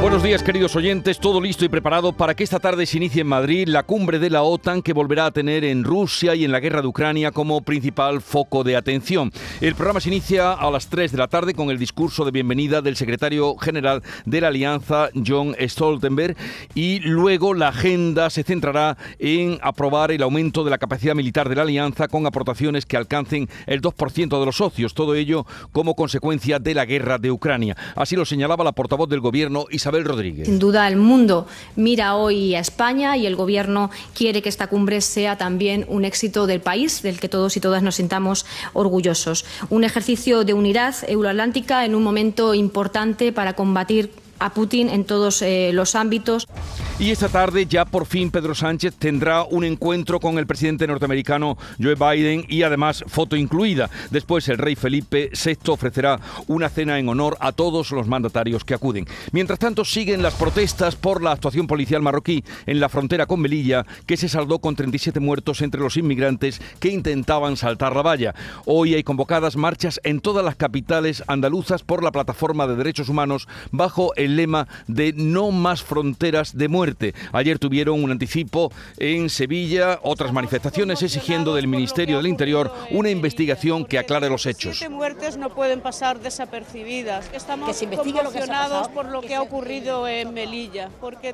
Buenos días queridos oyentes, todo listo y preparado para que esta tarde se inicie en Madrid la cumbre de la OTAN que volverá a tener en Rusia y en la guerra de Ucrania como principal foco de atención. El programa se inicia a las 3 de la tarde con el discurso de bienvenida del secretario general de la Alianza, John Stoltenberg, y luego la agenda se centrará en aprobar el aumento de la capacidad militar de la Alianza con aportaciones que alcancen el 2% de los socios, todo ello como consecuencia de la guerra de Ucrania. Así lo señalaba la portavoz del gobierno Isabel Rodríguez. Sin duda, el mundo mira hoy a España y el Gobierno quiere que esta cumbre sea también un éxito del país, del que todos y todas nos sintamos orgullosos. Un ejercicio de unidad euroatlántica en un momento importante para combatir a Putin en todos eh, los ámbitos. Y esta tarde ya por fin Pedro Sánchez tendrá un encuentro con el presidente norteamericano Joe Biden y además foto incluida. Después el rey Felipe VI ofrecerá una cena en honor a todos los mandatarios que acuden. Mientras tanto siguen las protestas por la actuación policial marroquí en la frontera con Melilla que se saldó con 37 muertos entre los inmigrantes que intentaban saltar la valla. Hoy hay convocadas marchas en todas las capitales andaluzas por la plataforma de derechos humanos bajo el lema de no más fronteras de muerte Ayer tuvieron un anticipo en Sevilla, otras manifestaciones exigiendo del Ministerio del Interior una investigación que aclare los hechos. Siete muertes no pueden pasar desapercibidas. Estamos conmocionados por lo que ha ocurrido en Melilla.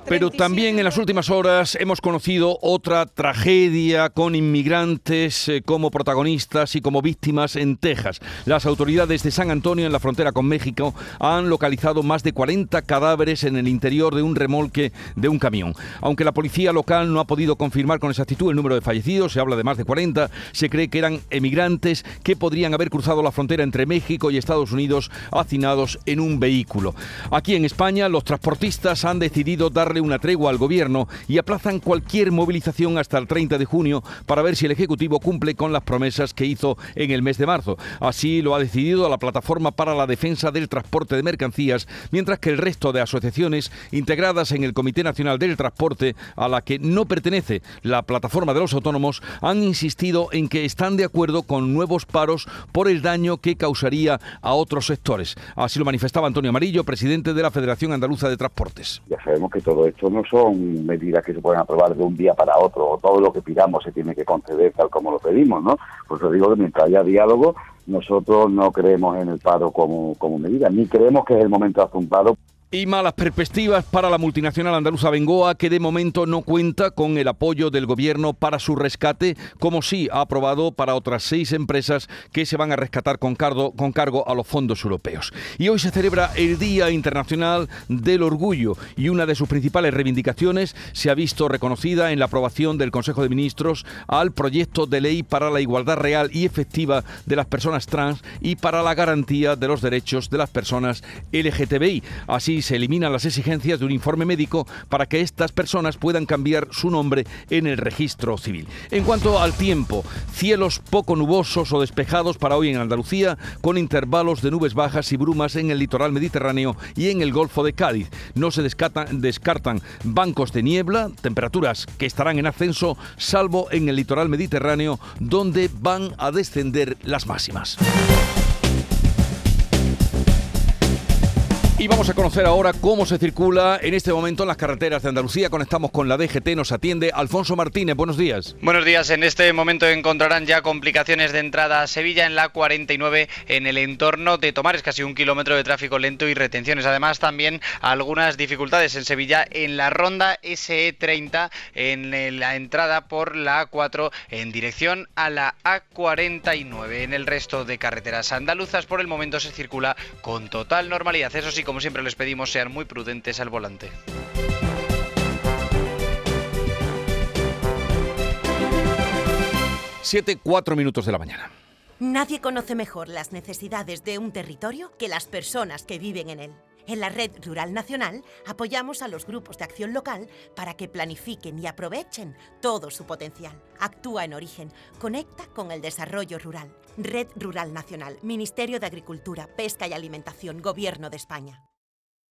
Pero también en las últimas horas hemos conocido otra tragedia con inmigrantes eh, como protagonistas y como víctimas en Texas. Las autoridades de San Antonio en la frontera con México han localizado más de 40 cadáveres en el interior de un remolque de un camión. Aunque la policía local no ha podido confirmar con exactitud el número de fallecidos, se habla de más de 40, se cree que eran emigrantes que podrían haber cruzado la frontera entre México y Estados Unidos hacinados en un vehículo. Aquí en España, los transportistas han decidido darle una tregua al gobierno y aplazan cualquier movilización hasta el 30 de junio para ver si el Ejecutivo cumple con las promesas que hizo en el mes de marzo. Así lo ha decidido la Plataforma para la Defensa del Transporte de Mercancías, mientras que el resto de asociaciones integradas en el Comité Nacional del Transporte, a la que no pertenece la plataforma de los autónomos, han insistido en que están de acuerdo con nuevos paros por el daño que causaría a otros sectores. Así lo manifestaba Antonio Amarillo, presidente de la Federación Andaluza de Transportes. Ya sabemos que todo esto no son medidas que se pueden aprobar de un día para otro, o todo lo que pidamos se tiene que conceder tal como lo pedimos, ¿no? Por eso digo que mientras haya diálogo, nosotros no creemos en el paro como, como medida, ni creemos que es el momento de hacer un paro. Y malas perspectivas para la multinacional andaluza Bengoa, que de momento no cuenta con el apoyo del gobierno para su rescate, como sí ha aprobado para otras seis empresas que se van a rescatar con cargo, con cargo a los fondos europeos. Y hoy se celebra el Día Internacional del Orgullo y una de sus principales reivindicaciones se ha visto reconocida en la aprobación del Consejo de Ministros al proyecto de ley para la igualdad real y efectiva de las personas trans y para la garantía de los derechos de las personas LGTBI. Así se eliminan las exigencias de un informe médico para que estas personas puedan cambiar su nombre en el registro civil. En cuanto al tiempo, cielos poco nubosos o despejados para hoy en Andalucía, con intervalos de nubes bajas y brumas en el litoral mediterráneo y en el Golfo de Cádiz. No se descartan, descartan bancos de niebla, temperaturas que estarán en ascenso, salvo en el litoral mediterráneo, donde van a descender las máximas. Y vamos a conocer ahora cómo se circula en este momento en las carreteras de Andalucía. Conectamos con la DGT, nos atiende Alfonso Martínez. Buenos días. Buenos días. En este momento encontrarán ya complicaciones de entrada a Sevilla en la 49 en el entorno de Tomares, casi un kilómetro de tráfico lento y retenciones. Además, también algunas dificultades en Sevilla en la ronda SE30 en la entrada por la A4 en dirección a la A49. En el resto de carreteras andaluzas por el momento se circula con total normalidad. Eso sí, como siempre les pedimos, sean muy prudentes al volante. Siete, cuatro minutos de la mañana. Nadie conoce mejor las necesidades de un territorio que las personas que viven en él. En la Red Rural Nacional apoyamos a los grupos de acción local para que planifiquen y aprovechen todo su potencial. Actúa en origen, conecta con el desarrollo rural. Red Rural Nacional, Ministerio de Agricultura, Pesca y Alimentación, Gobierno de España.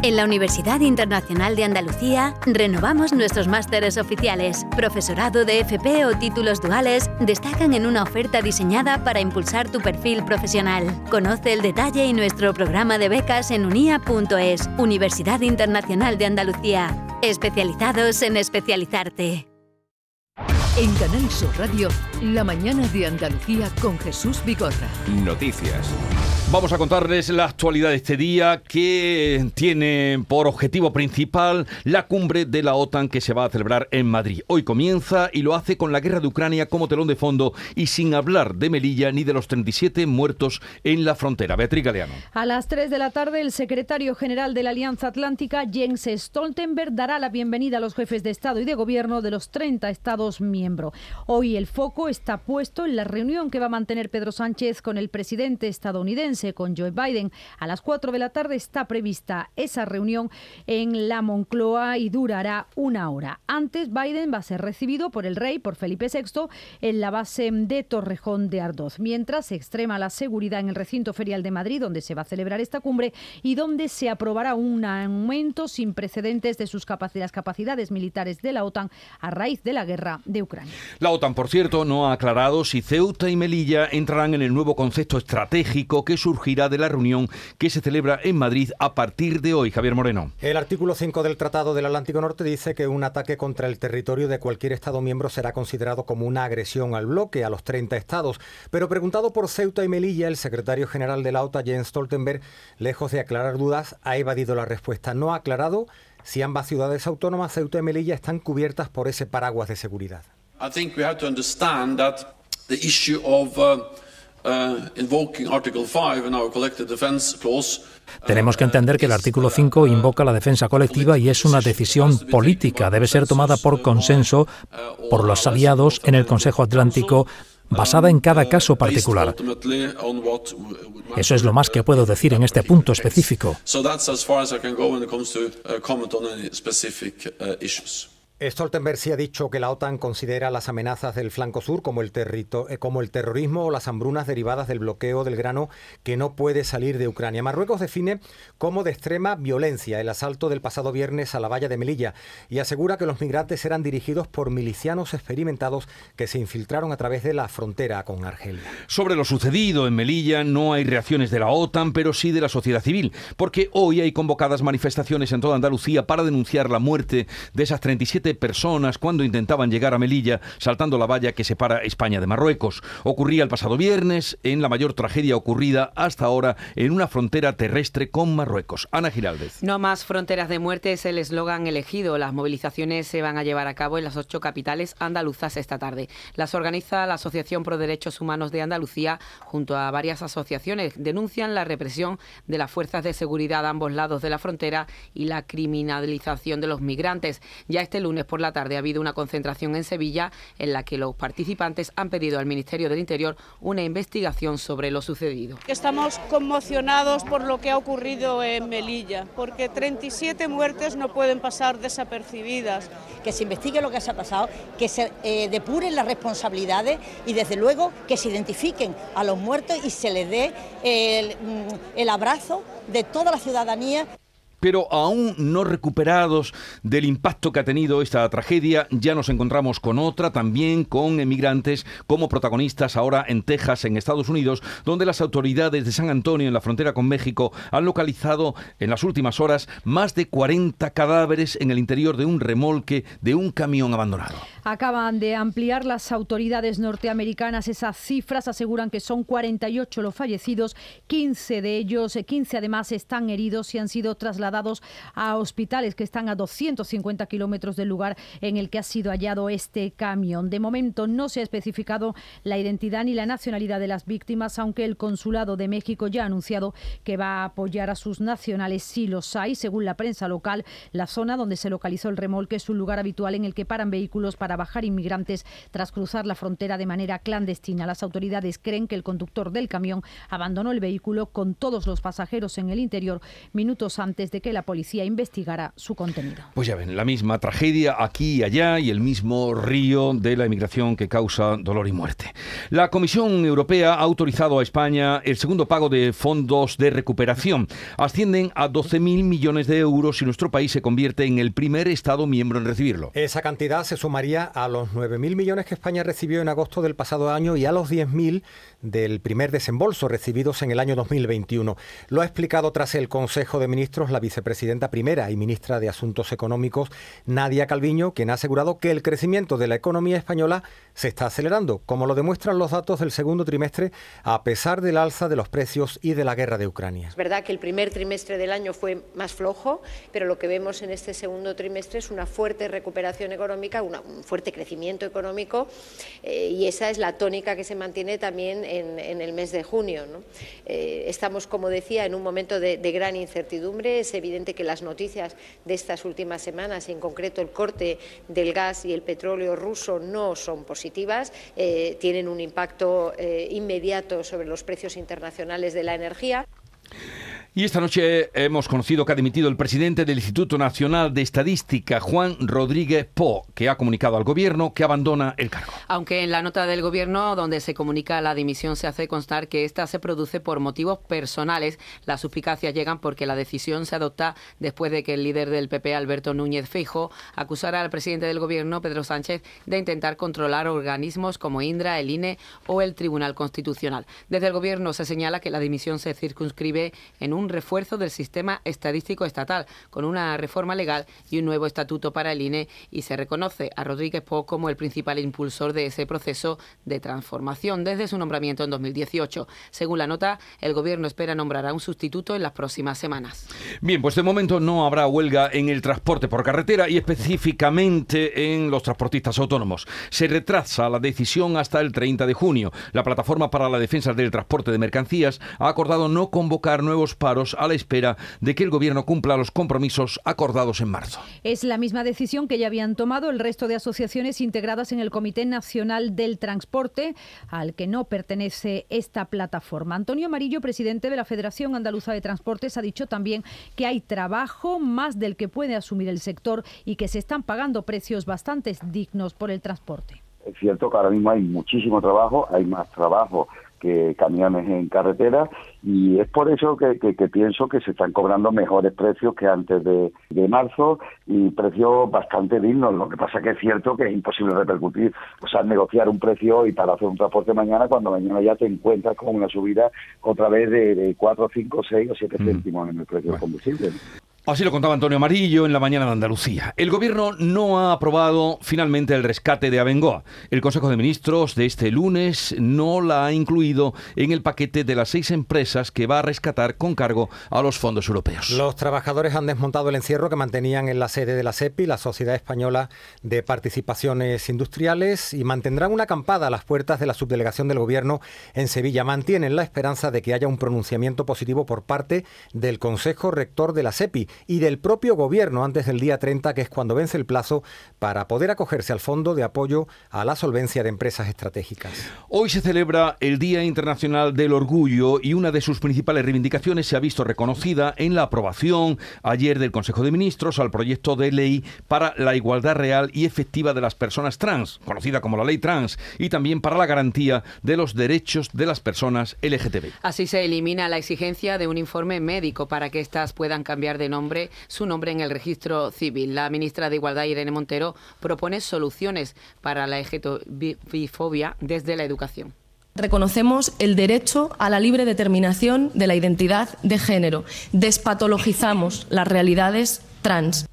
En la Universidad Internacional de Andalucía renovamos nuestros másteres oficiales. Profesorado de FP o títulos duales destacan en una oferta diseñada para impulsar tu perfil profesional. Conoce el detalle y nuestro programa de becas en unia.es, Universidad Internacional de Andalucía. Especializados en especializarte. En Canal Sur Radio, la mañana de Andalucía con Jesús Bigorra. Noticias. Vamos a contarles la actualidad de este día que tiene por objetivo principal la cumbre de la OTAN que se va a celebrar en Madrid. Hoy comienza y lo hace con la guerra de Ucrania como telón de fondo y sin hablar de Melilla ni de los 37 muertos en la frontera. Beatriz Galeano. A las 3 de la tarde, el secretario general de la Alianza Atlántica, Jens Stoltenberg, dará la bienvenida a los jefes de Estado y de Gobierno de los 30 Estados miembros. Hoy el foco está puesto en la reunión que va a mantener Pedro Sánchez con el presidente estadounidense con Joe Biden. A las 4 de la tarde está prevista esa reunión en la Moncloa y durará una hora. Antes, Biden va a ser recibido por el rey, por Felipe VI, en la base de Torrejón de Ardoz, mientras se extrema la seguridad en el recinto ferial de Madrid, donde se va a celebrar esta cumbre y donde se aprobará un aumento sin precedentes de sus las capacidades militares de la OTAN a raíz de la guerra de Ucrania. La OTAN, por cierto, no ha aclarado si Ceuta y Melilla entrarán en el nuevo concepto estratégico que surgirá de la reunión que se celebra en Madrid a partir de hoy. Javier Moreno. El artículo 5 del Tratado del Atlántico Norte dice que un ataque contra el territorio de cualquier Estado miembro será considerado como una agresión al bloque, a los 30 Estados. Pero preguntado por Ceuta y Melilla, el secretario general de la OTAN, Jens Stoltenberg, lejos de aclarar dudas, ha evadido la respuesta. No ha aclarado si ambas ciudades autónomas, Ceuta y Melilla, están cubiertas por ese paraguas de seguridad. I think we have to understand that the issue of Uh, Tenemos que entender que el artículo 5 invoca la defensa colectiva y es una decisión política. Debe ser tomada por consenso por los aliados en el Consejo Atlántico basada en cada caso particular. Eso es lo más que puedo decir en este punto específico. Stoltenberg sí ha dicho que la OTAN considera las amenazas del flanco sur como el, eh, como el terrorismo o las hambrunas derivadas del bloqueo del grano que no puede salir de Ucrania. Marruecos define como de extrema violencia el asalto del pasado viernes a la valla de Melilla y asegura que los migrantes eran dirigidos por milicianos experimentados que se infiltraron a través de la frontera con Argelia. Sobre lo sucedido en Melilla no hay reacciones de la OTAN, pero sí de la sociedad civil, porque hoy hay convocadas manifestaciones en toda Andalucía para denunciar la muerte de esas 37 personas cuando intentaban llegar a Melilla saltando la valla que separa España de Marruecos. Ocurría el pasado viernes en la mayor tragedia ocurrida hasta ahora en una frontera terrestre con Marruecos. Ana Giraldez. No más fronteras de muerte es el eslogan elegido. Las movilizaciones se van a llevar a cabo en las ocho capitales andaluzas esta tarde. Las organiza la Asociación Pro Derechos Humanos de Andalucía junto a varias asociaciones. Denuncian la represión de las fuerzas de seguridad a ambos lados de la frontera y la criminalización de los migrantes. Ya este lunes por la tarde ha habido una concentración en Sevilla en la que los participantes han pedido al Ministerio del Interior una investigación sobre lo sucedido. Estamos conmocionados por lo que ha ocurrido en Melilla, porque 37 muertes no pueden pasar desapercibidas. Que se investigue lo que se ha pasado, que se eh, depuren las responsabilidades y desde luego que se identifiquen a los muertos y se les dé el, mm, el abrazo de toda la ciudadanía pero aún no recuperados del impacto que ha tenido esta tragedia, ya nos encontramos con otra, también con emigrantes como protagonistas ahora en Texas, en Estados Unidos, donde las autoridades de San Antonio, en la frontera con México, han localizado en las últimas horas más de 40 cadáveres en el interior de un remolque de un camión abandonado. Acaban de ampliar las autoridades norteamericanas esas cifras, aseguran que son 48 los fallecidos, 15 de ellos, 15 además están heridos y han sido trasladados a hospitales que están a 250 kilómetros del lugar en el que ha sido hallado este camión. De momento no se ha especificado la identidad ni la nacionalidad de las víctimas, aunque el Consulado de México ya ha anunciado que va a apoyar a sus nacionales si los hay. Según la prensa local, la zona donde se localizó el remolque es un lugar habitual en el que paran vehículos para bajar inmigrantes tras cruzar la frontera de manera clandestina. Las autoridades creen que el conductor del camión abandonó el vehículo con todos los pasajeros en el interior minutos antes de que la policía investigara su contenido. Pues ya ven, la misma tragedia aquí y allá y el mismo río de la inmigración que causa dolor y muerte. La Comisión Europea ha autorizado a España el segundo pago de fondos de recuperación. Ascienden a 12.000 millones de euros y nuestro país se convierte en el primer Estado miembro en recibirlo. Esa cantidad se sumaría a los 9.000 millones que España recibió en agosto del pasado año y a los 10.000 del primer desembolso recibidos en el año 2021. Lo ha explicado tras el Consejo de Ministros la vicepresidenta primera y ministra de Asuntos Económicos, Nadia Calviño, quien ha asegurado que el crecimiento de la economía española se está acelerando, como lo demuestran los datos del segundo trimestre, a pesar del alza de los precios y de la guerra de Ucrania. Es verdad que el primer trimestre del año fue más flojo, pero lo que vemos en este segundo trimestre es una fuerte recuperación económica, un fuerte crecimiento económico, eh, y esa es la tónica que se mantiene también en, el mes de junio. Eh, estamos, como decía, en un momento de, gran incertidumbre. Es evidente que las noticias de estas últimas semanas, en concreto el corte del gas y el petróleo ruso, no son positivas eh, tienen un impacto inmediato sobre los precios internacionales de la energía. Y esta noche hemos conocido que ha dimitido el presidente del Instituto Nacional de Estadística, Juan Rodríguez Po, que ha comunicado al gobierno que abandona el cargo. Aunque en la nota del gobierno donde se comunica la dimisión se hace constar que esta se produce por motivos personales, las suspicacias llegan porque la decisión se adopta después de que el líder del PP, Alberto Núñez Feijo, acusara al presidente del gobierno, Pedro Sánchez, de intentar controlar organismos como Indra, el INE o el Tribunal Constitucional. Desde el gobierno se señala que la dimisión se circunscribe en un un refuerzo del sistema estadístico estatal, con una reforma legal y un nuevo estatuto para el INE, y se reconoce a Rodríguez Po como el principal impulsor de ese proceso de transformación desde su nombramiento en 2018. Según la nota, el Gobierno espera nombrar a un sustituto en las próximas semanas. Bien, pues de momento no habrá huelga en el transporte por carretera y específicamente en los transportistas autónomos. Se retrasa la decisión hasta el 30 de junio. La Plataforma para la Defensa del Transporte de Mercancías ha acordado no convocar nuevos paros a la espera de que el Gobierno cumpla los compromisos acordados en marzo. Es la misma decisión que ya habían tomado el resto de asociaciones integradas en el Comité Nacional del Transporte, al que no pertenece esta plataforma. Antonio Amarillo, presidente de la Federación Andaluza de Transportes, ha dicho también que hay trabajo más del que puede asumir el sector y que se están pagando precios bastante dignos por el transporte. Es cierto que ahora mismo hay muchísimo trabajo, hay más trabajo que camiones en carretera y es por eso que, pienso que se están cobrando mejores precios que antes de, marzo y precios bastante dignos. Lo que pasa que es cierto que es imposible repercutir, o sea, negociar un precio y para hacer un transporte mañana cuando mañana ya te encuentras con una subida otra vez de, de 4, 5, 6 o 7 céntimos en el precio del combustible. Así lo contaba Antonio Amarillo en la mañana de Andalucía. El gobierno no ha aprobado finalmente el rescate de Abengoa. El Consejo de Ministros de este lunes no la ha incluido en el paquete de las seis empresas que va a rescatar con cargo a los fondos europeos. Los trabajadores han desmontado el encierro que mantenían en la sede de la SEPI, la Sociedad Española de Participaciones Industriales, y mantendrán una acampada a las puertas de la subdelegación del gobierno en Sevilla. Mantienen la esperanza de que haya un pronunciamiento positivo por parte del Consejo Rector de la SEPI y del propio gobierno antes del día 30, que es cuando vence el plazo para poder acogerse al Fondo de Apoyo a la Solvencia de Empresas Estratégicas. Hoy se celebra el Día Internacional del Orgullo y una de sus principales reivindicaciones se ha visto reconocida en la aprobación ayer del Consejo de Ministros al proyecto de ley para la igualdad real y efectiva de las personas trans, conocida como la ley trans, y también para la garantía de los derechos de las personas LGTB. Así se elimina la exigencia de un informe médico para que éstas puedan cambiar de nombre su nombre en el registro civil. La ministra de Igualdad, Irene Montero, propone soluciones para la bifobia desde la educación. Reconocemos el derecho a la libre determinación de la identidad de género. Despatologizamos las realidades trans.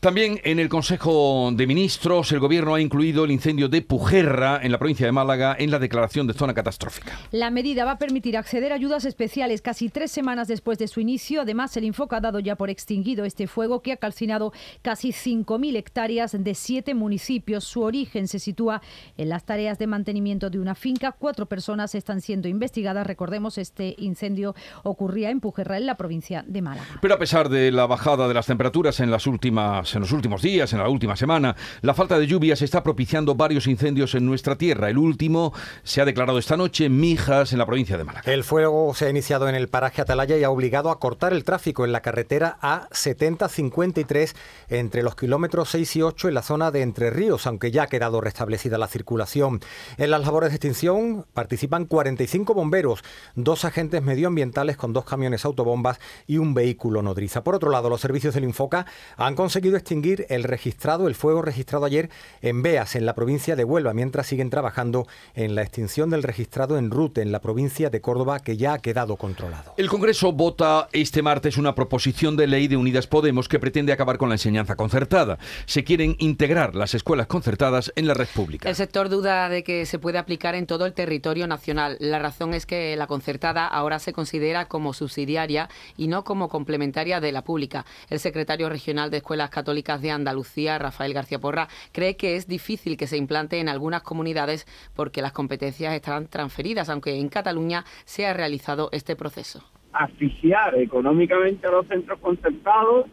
También en el Consejo de Ministros, el Gobierno ha incluido el incendio de Pujerra, en la provincia de Málaga, en la declaración de zona catastrófica. La medida va a permitir acceder a ayudas especiales casi tres semanas después de su inicio. Además, el Infoca ha dado ya por extinguido este fuego que ha calcinado casi 5.000 hectáreas de siete municipios. Su origen se sitúa en las tareas de mantenimiento de una finca. Cuatro personas están siendo investigadas. Recordemos, este incendio ocurría en Pujerra, en la provincia de Málaga. Pero a pesar de la bajada de las temperaturas en las últimas en los últimos días, en la última semana, la falta de lluvias está propiciando varios incendios en nuestra tierra. El último se ha declarado esta noche en Mijas, en la provincia de Málaga. El fuego se ha iniciado en el paraje Atalaya y ha obligado a cortar el tráfico en la carretera A7053 entre los kilómetros 6 y 8 en la zona de Entre Ríos, aunque ya ha quedado restablecida la circulación. En las labores de extinción participan 45 bomberos, dos agentes medioambientales con dos camiones autobombas y un vehículo nodriza. Por otro lado, los servicios del Infoca han conseguido extinguir el registrado, el fuego registrado ayer en Beas, en la provincia de Huelva, mientras siguen trabajando en la extinción del registrado en Rute, en la provincia de Córdoba, que ya ha quedado controlado. El Congreso vota este martes una proposición de ley de Unidas Podemos que pretende acabar con la enseñanza concertada. Se quieren integrar las escuelas concertadas en la red pública. El sector duda de que se puede aplicar en todo el territorio nacional. La razón es que la concertada ahora se considera como subsidiaria y no como complementaria de la pública. El secretario regional de Escuelas Católicas de Andalucía, Rafael García Porra, cree que es difícil que se implante en algunas comunidades porque las competencias están transferidas, aunque en Cataluña se ha realizado este proceso. Asfixiar económicamente a los centros concertados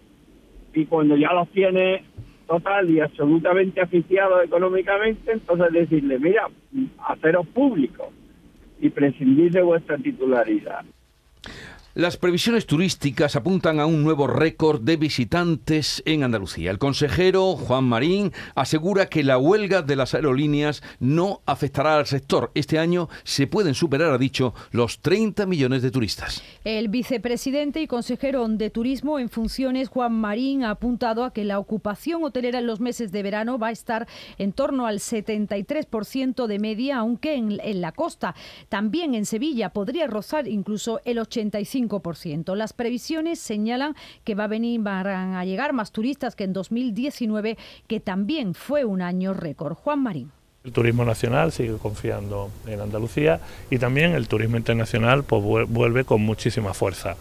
y cuando ya los tiene total y absolutamente asfixiados económicamente, entonces decirle, mira, haceros públicos y prescindir de vuestra titularidad. Las previsiones turísticas apuntan a un nuevo récord de visitantes en Andalucía. El consejero Juan Marín asegura que la huelga de las aerolíneas no afectará al sector. Este año se pueden superar, ha dicho, los 30 millones de turistas. El vicepresidente y consejero de Turismo en funciones, Juan Marín, ha apuntado a que la ocupación hotelera en los meses de verano va a estar en torno al 73% de media, aunque en, en la costa, también en Sevilla, podría rozar incluso el 85%. Las previsiones señalan que va a venir, van a llegar más turistas que en 2019, que también fue un año récord. Juan Marín. El turismo nacional sigue confiando en Andalucía y también el turismo internacional pues, vuelve con muchísima fuerza.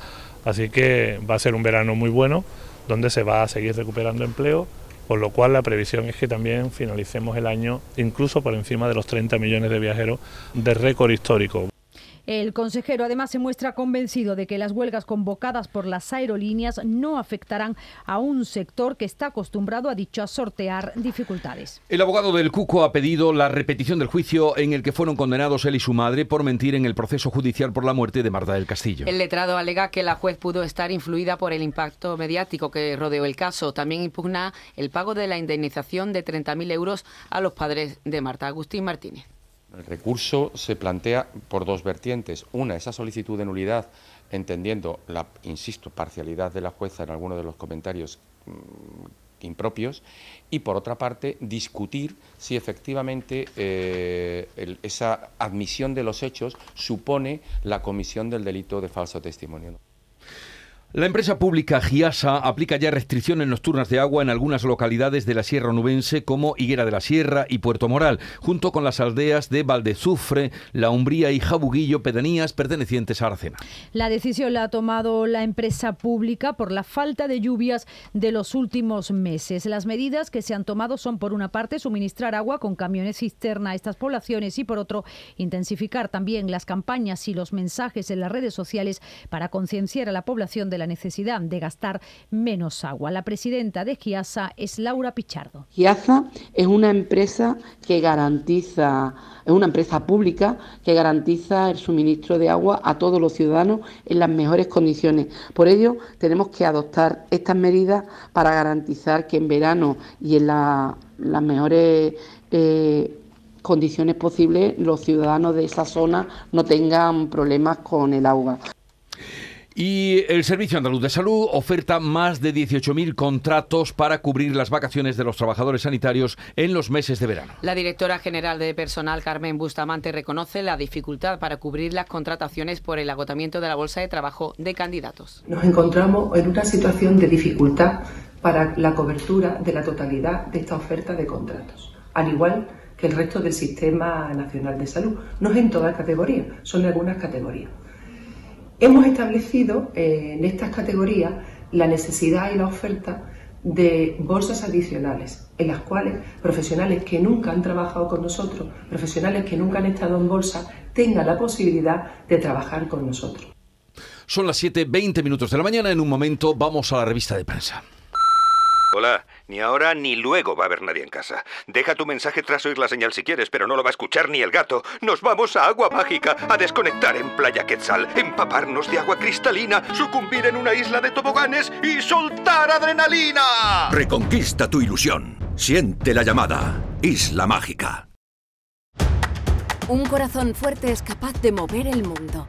Así que va a ser un verano muy bueno donde se va a seguir recuperando empleo, por lo cual la previsión es que también finalicemos el año incluso por encima de los 30 millones de viajeros de récord histórico. El consejero además se muestra convencido de que las huelgas convocadas por las aerolíneas no afectarán a un sector que está acostumbrado, a dicho, a sortear dificultades. El abogado del Cuco ha pedido la repetición del juicio en el que fueron condenados él y su madre por mentir en el proceso judicial por la muerte de Marta del Castillo. El letrado alega que la juez pudo estar influida por el impacto mediático que rodeó el caso. También impugna el pago de la indemnización de 30.000 euros a los padres de Marta Agustín Martínez. El recurso se plantea por dos vertientes. Una, esa solicitud de nulidad, entendiendo la, insisto, parcialidad de la jueza en algunos de los comentarios mm, impropios, y por otra parte, discutir si efectivamente eh, esa admisión de los hechos supone la comisión del delito de falso testimonio. La empresa pública Giasa aplica ya restricciones nocturnas de agua en algunas localidades de la Sierra Nubense como Higuera de la Sierra y Puerto Moral, junto con las aldeas de Valdezufre, La Umbría y Jabuguillo, pedanías pertenecientes a Aracena. La decisión la ha tomado la empresa pública por la falta de lluvias de los últimos meses. Las medidas que se han tomado son, por una parte, suministrar agua con camiones cisterna a estas poblaciones y, por otro, intensificar también las campañas y los mensajes en las redes sociales para concienciar a la población de la necesidad de gastar menos agua. La presidenta de Giasa es Laura Pichardo. Giasa es una empresa que garantiza, es una empresa pública que garantiza el suministro de agua a todos los ciudadanos en las mejores condiciones. Por ello, tenemos que adoptar estas medidas para garantizar que en verano y en las mejores eh, condiciones posibles los ciudadanos de esa zona no tengan problemas con el agua. Y el Servicio Andaluz de Salud oferta más de 18.000 contratos para cubrir las vacaciones de los trabajadores sanitarios en los meses de verano. La directora general de personal, Carmen Bustamante, reconoce la dificultad para cubrir las contrataciones por el agotamiento de la bolsa de trabajo de candidatos. Nos encontramos en una situación de dificultad para la cobertura de la totalidad de esta oferta de contratos, al igual que el resto del Sistema Nacional de Salud. No es en todas categorías, son en algunas categorías. Hemos establecido eh, en estas categorías la necesidad y la oferta de bolsas adicionales, en las cuales profesionales que nunca han trabajado con nosotros, profesionales que nunca han estado en bolsa, tengan la posibilidad de trabajar con nosotros. Son las 7.20 minutos de la mañana. En un momento vamos a la revista de prensa. Hola, ni ahora ni luego va a haber nadie en casa. Deja tu mensaje tras oír la señal si quieres, pero no lo va a escuchar ni el gato. Nos vamos a Agua Mágica, a desconectar en Playa Quetzal, empaparnos de agua cristalina, sucumbir en una isla de toboganes y soltar adrenalina. Reconquista tu ilusión. Siente la llamada. Isla Mágica. Un corazón fuerte es capaz de mover el mundo.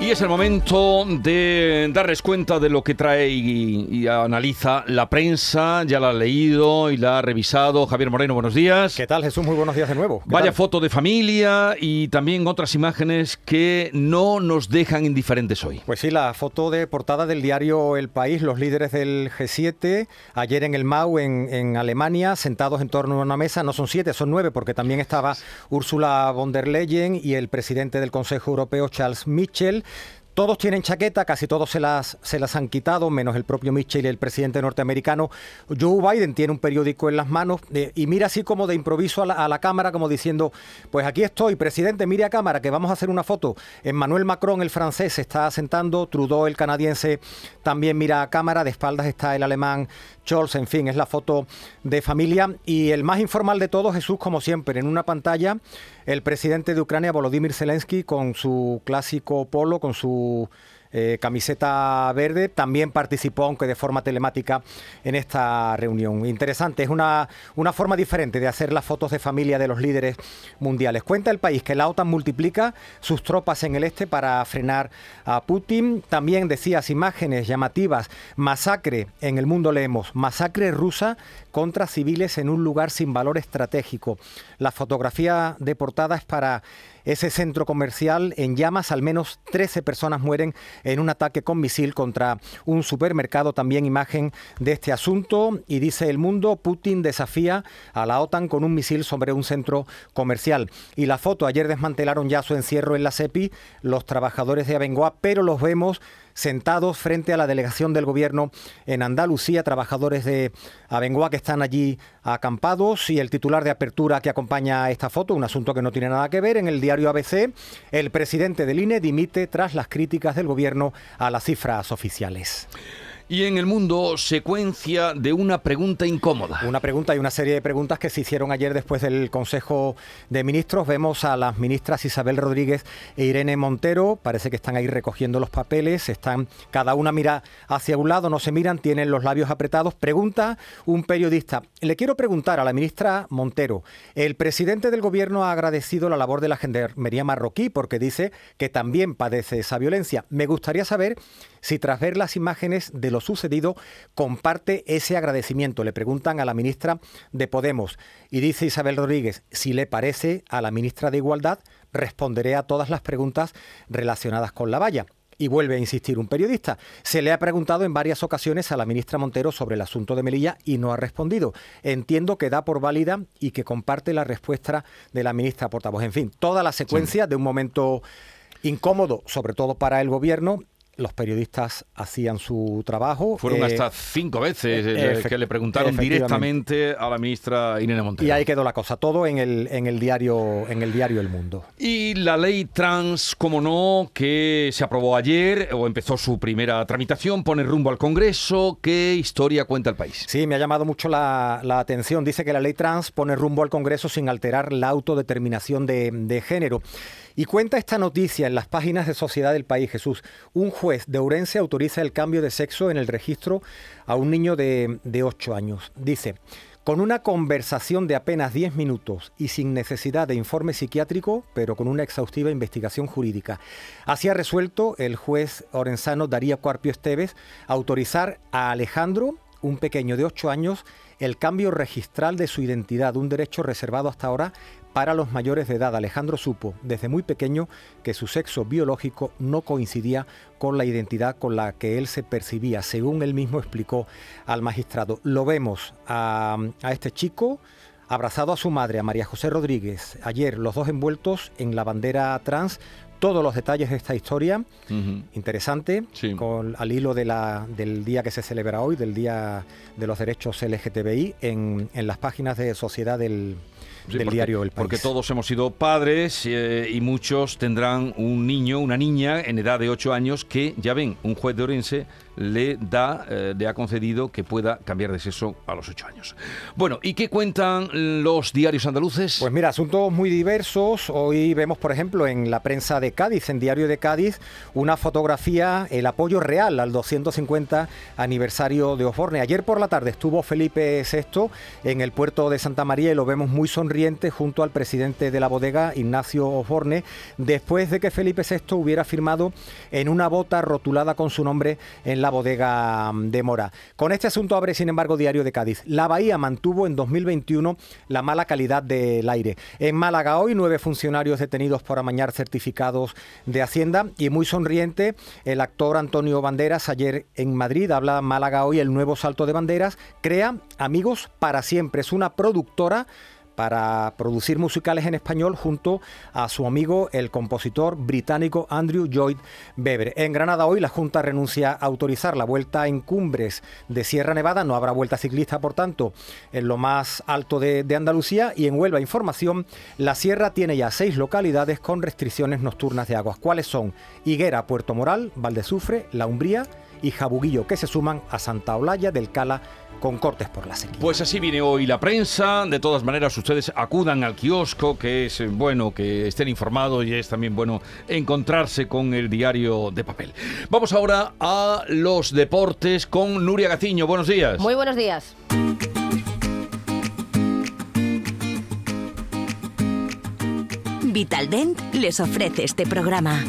Y es el momento de darles cuenta de lo que trae y, analiza la prensa. Ya la ha leído y la ha revisado. Javier Moreno, buenos días. ¿Qué tal, Jesús? Muy buenos días de nuevo. Vaya foto de familia y también otras imágenes que no nos dejan indiferentes hoy. Pues sí, la foto de portada del diario El País, los líderes del G7, ayer en el MAU en, en Alemania, sentados en torno a una mesa. No son siete, son nueve, porque también estaba Ursula von der Leyen y el presidente del Consejo Europeo, Charles Michel. Todos tienen chaqueta, casi todos se las, se las han quitado, menos el propio Mitchell el presidente norteamericano. Joe Biden tiene un periódico en las manos eh, y mira así como de improviso a la, a la, cámara, como diciendo, pues aquí estoy, presidente, mire a cámara, que vamos a hacer una foto. Emmanuel Macron, el francés, se está sentando, Trudeau, el canadiense, también mira a cámara, de espaldas está el alemán Scholz, en fin, es la foto de familia. Y el más informal de todos, Jesús, como siempre, en una pantalla, el presidente de Ucrania, Volodymyr Zelensky, con su clásico polo, con su eh, camiseta verde, también participó, aunque de forma telemática, en esta reunión. Interesante, es una, una forma diferente de hacer las fotos de familia de los líderes mundiales. Cuenta el país que la OTAN multiplica sus tropas en el este para frenar a Putin. También decías imágenes llamativas, masacre, en el mundo leemos, masacre rusa contra civiles en un lugar sin valor estratégico. La fotografía de portada es para ese centro comercial en llamas. Al menos 13 personas mueren en un ataque con misil contra un supermercado. También imagen de este asunto. Y dice el mundo, Putin desafía a la OTAN con un misil sobre un centro comercial. Y la foto, ayer desmantelaron ya su encierro en la CEPI los trabajadores de Abengoa, pero los vemos sentados frente a la delegación del gobierno en Andalucía, trabajadores de Abengoa que están allí acampados y el titular de apertura que acompaña esta foto, un asunto que no tiene nada que ver, en el diario ABC, el presidente del INE dimite tras las críticas del gobierno a las cifras oficiales. Y en el mundo, secuencia de una pregunta incómoda. Una pregunta y una serie de preguntas que se hicieron ayer después del Consejo de Ministros. Vemos a las ministras Isabel Rodríguez e Irene Montero. Parece que están ahí recogiendo los papeles. Están, cada una mira hacia un lado, no se miran, tienen los labios apretados. Pregunta un periodista. Le quiero preguntar a la ministra Montero. El presidente del gobierno ha agradecido la labor de la gendarmería marroquí porque dice que también padece esa violencia. Me gustaría saber si tras ver las imágenes de lo sucedido comparte ese agradecimiento. Le preguntan a la ministra de Podemos y dice Isabel Rodríguez, si le parece a la ministra de Igualdad, responderé a todas las preguntas relacionadas con la valla. Y vuelve a insistir un periodista. Se le ha preguntado en varias ocasiones a la ministra Montero sobre el asunto de Melilla y no ha respondido. Entiendo que da por válida y que comparte la respuesta de la ministra portavoz. En fin, toda la secuencia sí. de un momento incómodo, sobre todo para el gobierno, los periodistas hacían su trabajo. Fueron eh, hasta cinco veces eh, que le preguntaron directamente a la ministra Irene Montero. Y ahí quedó la cosa, todo en el, en el diario en el diario El Mundo. Y la ley trans, como no, que se aprobó ayer o empezó su primera tramitación, pone rumbo al Congreso. ¿Qué historia cuenta el país? Sí, me ha llamado mucho la, la atención. Dice que la ley trans pone rumbo al Congreso sin alterar la autodeterminación de, de género. Y cuenta esta noticia en las páginas de Sociedad del País, Jesús. Un juez de Ourense autoriza el cambio de sexo en el registro a un niño de, de 8 años. Dice, con una conversación de apenas 10 minutos y sin necesidad de informe psiquiátrico, pero con una exhaustiva investigación jurídica. Así ha resuelto el juez orensano Darío Cuarpio Esteves autorizar a Alejandro, un pequeño de 8 años, el cambio registral de su identidad, un derecho reservado hasta ahora para los mayores de edad. Alejandro supo desde muy pequeño que su sexo biológico no coincidía con la identidad con la que él se percibía, según él mismo explicó al magistrado. Lo vemos a, a este chico abrazado a su madre, a María José Rodríguez, ayer los dos envueltos en la bandera trans, todos los detalles de esta historia, interesante, con, al hilo de la, del día que se celebra hoy, del Día de los Derechos LGTBI, en, en las páginas de Sociedad del, Sí, del porque, diario El País. Porque todos hemos sido padres eh, y muchos tendrán un niño, una niña en edad de 8 años que, ya ven, un juez de Orense le da, eh, le ha concedido que pueda cambiar de sexo a los 8 años. Bueno, ¿y qué cuentan los diarios andaluces? Pues mira, asuntos muy diversos. Hoy vemos, por ejemplo, en la prensa de Cádiz, en Diario de Cádiz, una fotografía, el apoyo real al 250 aniversario de Osborne. Ayer por la tarde estuvo Felipe VI en el puerto de Santa María y lo vemos muy sonriente junto al presidente de la bodega, Ignacio Osborne, después de que Felipe VI hubiera firmado en una bota rotulada con su nombre en la bodega de Mora. Con este asunto abre, sin embargo, Diario de Cádiz. La Bahía mantuvo en 2021 la mala calidad del aire. En Málaga hoy nueve funcionarios detenidos por amañar certificados de Hacienda y muy sonriente el actor Antonio Banderas ayer en Madrid. Habla Málaga hoy el nuevo salto de banderas. Crea Amigos para siempre. Es una productora para producir musicales en español junto a su amigo el compositor británico Andrew Lloyd Webber. En Granada hoy la Junta renuncia a autorizar la vuelta en cumbres de Sierra Nevada, no habrá vuelta ciclista por tanto en lo más alto de, Andalucía y en Huelva Información la Sierra tiene ya seis localidades con restricciones nocturnas de aguas. ¿Cuáles son? Higuera, Puerto Moral, Valdesufre, La Umbría y Jabuguillo que se suman a Santa Olalla del Cala con cortes por la sequía. Pues así viene hoy la prensa. De todas maneras, ustedes acudan al kiosco, que es eh, bueno que estén informados y es también bueno encontrarse con el diario de papel. Vamos ahora a los deportes con Nuria Gaciño. Buenos días. Muy buenos días. Vitaldent les ofrece este programa.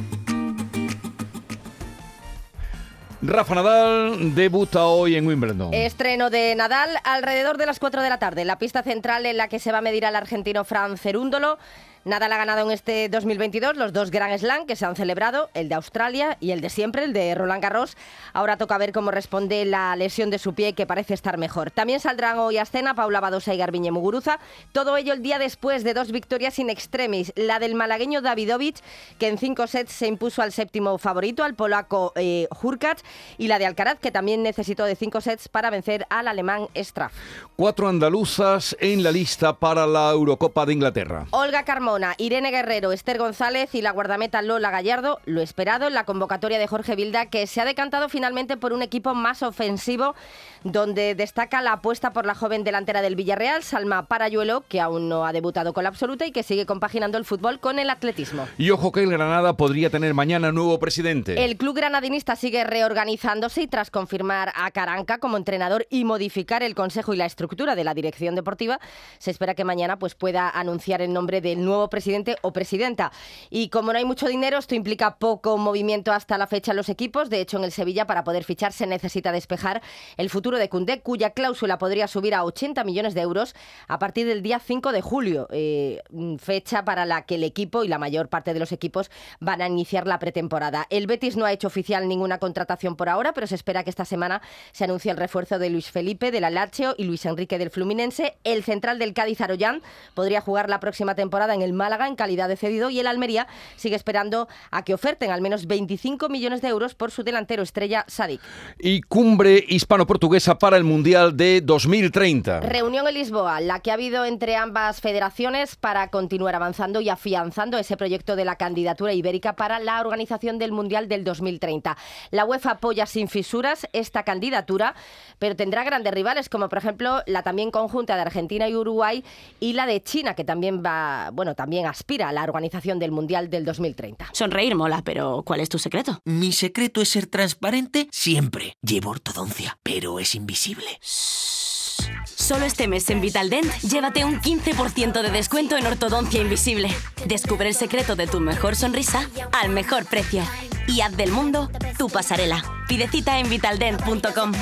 Rafa Nadal debuta hoy en Wimbledon. Estreno de Nadal alrededor de las 4 de la tarde, la pista central en la que se va a medir al argentino Fran Cerúndolo. Nadal ha ganado en este 2022 los dos Grand Slam que se han celebrado, el de Australia y el de siempre, el de Roland Garros. Ahora toca ver cómo responde la lesión de su pie, que parece estar mejor. También saldrán hoy a escena Paula Badosa y Garbiñe Muguruza. Todo ello el día después de dos victorias in extremis. La del malagueño Davidovich, que en cinco sets se impuso al séptimo favorito, al polaco eh, Hurkacz, y la de Alcaraz, que también necesitó de cinco sets para vencer al alemán Straff. Cuatro andaluzas en la lista para la Eurocopa de Inglaterra. Olga Carmona, Irene Guerrero, Esther González y la guardameta Lola Gallardo, lo esperado en la convocatoria de Jorge Vilda, que se ha decantado finalmente por un equipo más ofensivo, donde destaca la apuesta por la joven delantera del Villarreal, Salma Parayuelo, que aún no ha debutado con la absoluta y que sigue compaginando el fútbol con el atletismo. Y ojo que el Granada podría tener mañana nuevo presidente. El club granadinista sigue reorganizándose y tras confirmar a Caranca como entrenador y modificar el consejo y la estructura de la dirección deportiva, se espera que mañana pues, pueda anunciar el nombre del nuevo presidente o presidenta. Y como no hay mucho dinero, esto implica poco movimiento hasta la fecha en los equipos. De hecho, en el Sevilla, para poder fichar, se necesita despejar el futuro de Cundé, cuya cláusula podría subir a 80 millones de euros a partir del día 5 de julio, eh, fecha para la que el equipo y la mayor parte de los equipos van a iniciar la pretemporada. El Betis no ha hecho oficial ninguna contratación por ahora, pero se espera que esta semana se anuncie el refuerzo de Luis Felipe del Lazio y Luis Enrique del Fluminense. El central del Cádiz, Arollán, podría jugar la próxima temporada en el Málaga en calidad de cedido y el Almería sigue esperando a que oferten al menos 25 millones de euros por su delantero estrella Sadik. Y cumbre hispano-portuguesa para el Mundial de 2030. Reunión en Lisboa, la que ha habido entre ambas federaciones para continuar avanzando y afianzando ese proyecto de la candidatura ibérica para la organización del Mundial del 2030. La UEFA apoya sin fisuras esta candidatura, pero tendrá grandes rivales como por ejemplo la también conjunta de Argentina y Uruguay y la de China que también va, bueno, también aspira a la organización del Mundial del 2030. Sonreír mola, pero ¿cuál es tu secreto? Mi secreto es ser transparente siempre. Llevo ortodoncia, pero es invisible. Solo este mes en Vitaldent, llévate un 15% de descuento en ortodoncia invisible. Descubre el secreto de tu mejor sonrisa al mejor precio. Y haz del mundo tu pasarela. Pide cita en vitaldent.com.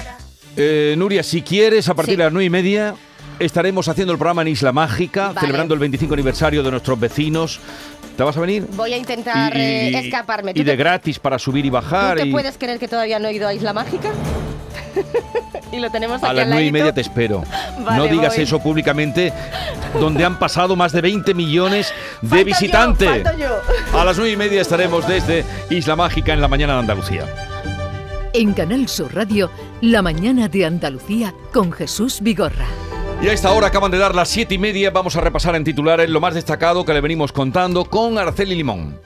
Eh, Nuria, si quieres, a partir Sí. de las nueve y media estaremos haciendo el programa en Isla Mágica, Vale. celebrando el 25 aniversario de nuestros vecinos. ¿Te vas a venir? Voy a intentar eh, escaparme. ¿Tú y de te- gratis para subir y ¿Tú bajar. te y puedes creer que todavía no he ido a Isla Mágica? y lo tenemos aquí a las nueve y media te espero. Vale, no digas voy. eso públicamente, donde han pasado más de 20 millones de Falto yo, visitantes. falto yo. A las nueve y media estaremos desde Isla Mágica en la mañana de Andalucía. En Canal Sur Radio, La mañana de Andalucía con Jesús Vigorra. Y a esta hora acaban de dar las siete y media. Vamos a repasar en titulares lo más destacado que le venimos contando con Araceli Limón.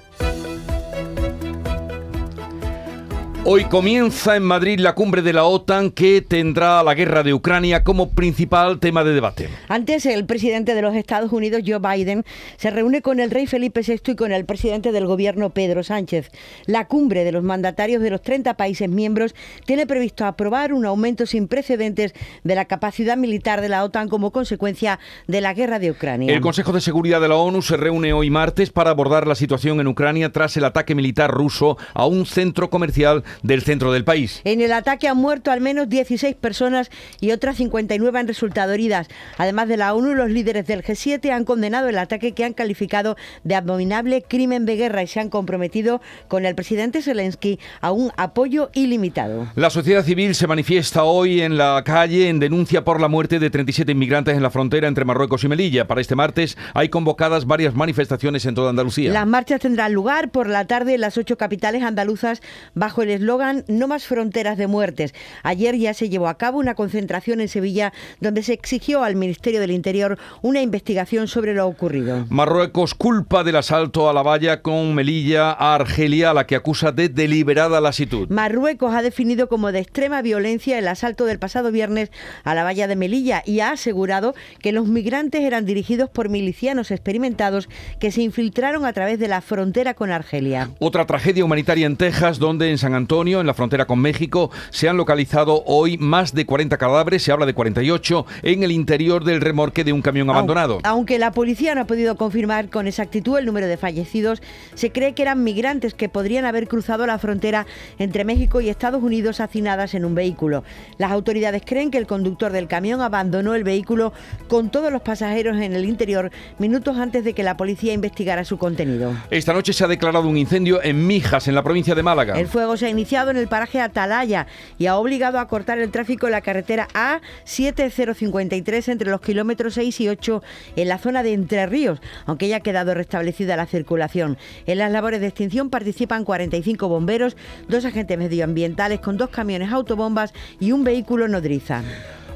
Hoy comienza en Madrid la cumbre de la OTAN que tendrá la guerra de Ucrania como principal tema de debate. Antes, el presidente de los Estados Unidos, Joe Biden, se reúne con el rey Felipe VI y con el presidente del gobierno, Pedro Sánchez. La cumbre de los mandatarios de los 30 países miembros tiene previsto aprobar un aumento sin precedentes de la capacidad militar de la OTAN como consecuencia de la guerra de Ucrania. El Consejo de Seguridad de la ONU se reúne hoy martes para abordar la situación en Ucrania tras el ataque militar ruso a un centro comercial del centro del país. En el ataque han muerto al menos 16 personas y otras 59 han resultado heridas. Además de la ONU, los líderes del G7 han condenado el ataque que han calificado de abominable crimen de guerra y se han comprometido con el presidente Zelensky a un apoyo ilimitado. La sociedad civil se manifiesta hoy en la calle en denuncia por la muerte de 37 inmigrantes en la frontera entre Marruecos y Melilla. Para este martes hay convocadas varias manifestaciones en toda Andalucía. Las marchas tendrán lugar por la tarde en las ocho capitales andaluzas bajo el eslogan No más fronteras de muertes. Ayer ya se llevó a cabo una concentración en Sevilla donde se exigió al Ministerio del Interior una investigación sobre lo ocurrido. Marruecos culpa del asalto a la valla con Melilla a Argelia, a la que acusa de deliberada lasitud. Marruecos ha definido como de extrema violencia el asalto del pasado viernes a la valla de Melilla y ha asegurado que los migrantes eran dirigidos por milicianos experimentados que se infiltraron a través de la frontera con Argelia. Otra tragedia humanitaria en Texas, donde en San Antonio, en la frontera con México, se han localizado hoy más de 40 cadáveres, se habla de 48, en el interior del remorque de un camión abandonado. Aunque la policía no ha podido confirmar con exactitud el número de fallecidos, se cree que eran migrantes que podrían haber cruzado la frontera entre México y Estados Unidos hacinadas en un vehículo. Las autoridades creen que el conductor del camión abandonó el vehículo con todos los pasajeros en el interior minutos antes de que la policía investigara su contenido. Esta noche se ha declarado un incendio en Mijas, en la provincia de Málaga. El fuego se ha iniciado en el paraje Atalaya y ha obligado a cortar el tráfico en la carretera A7053 entre los kilómetros 6 y 8 en la zona de Entre Ríos, aunque ya ha quedado restablecida la circulación. En las labores de extinción participan 45 bomberos, dos agentes medioambientales con dos camiones autobombas y un vehículo nodriza.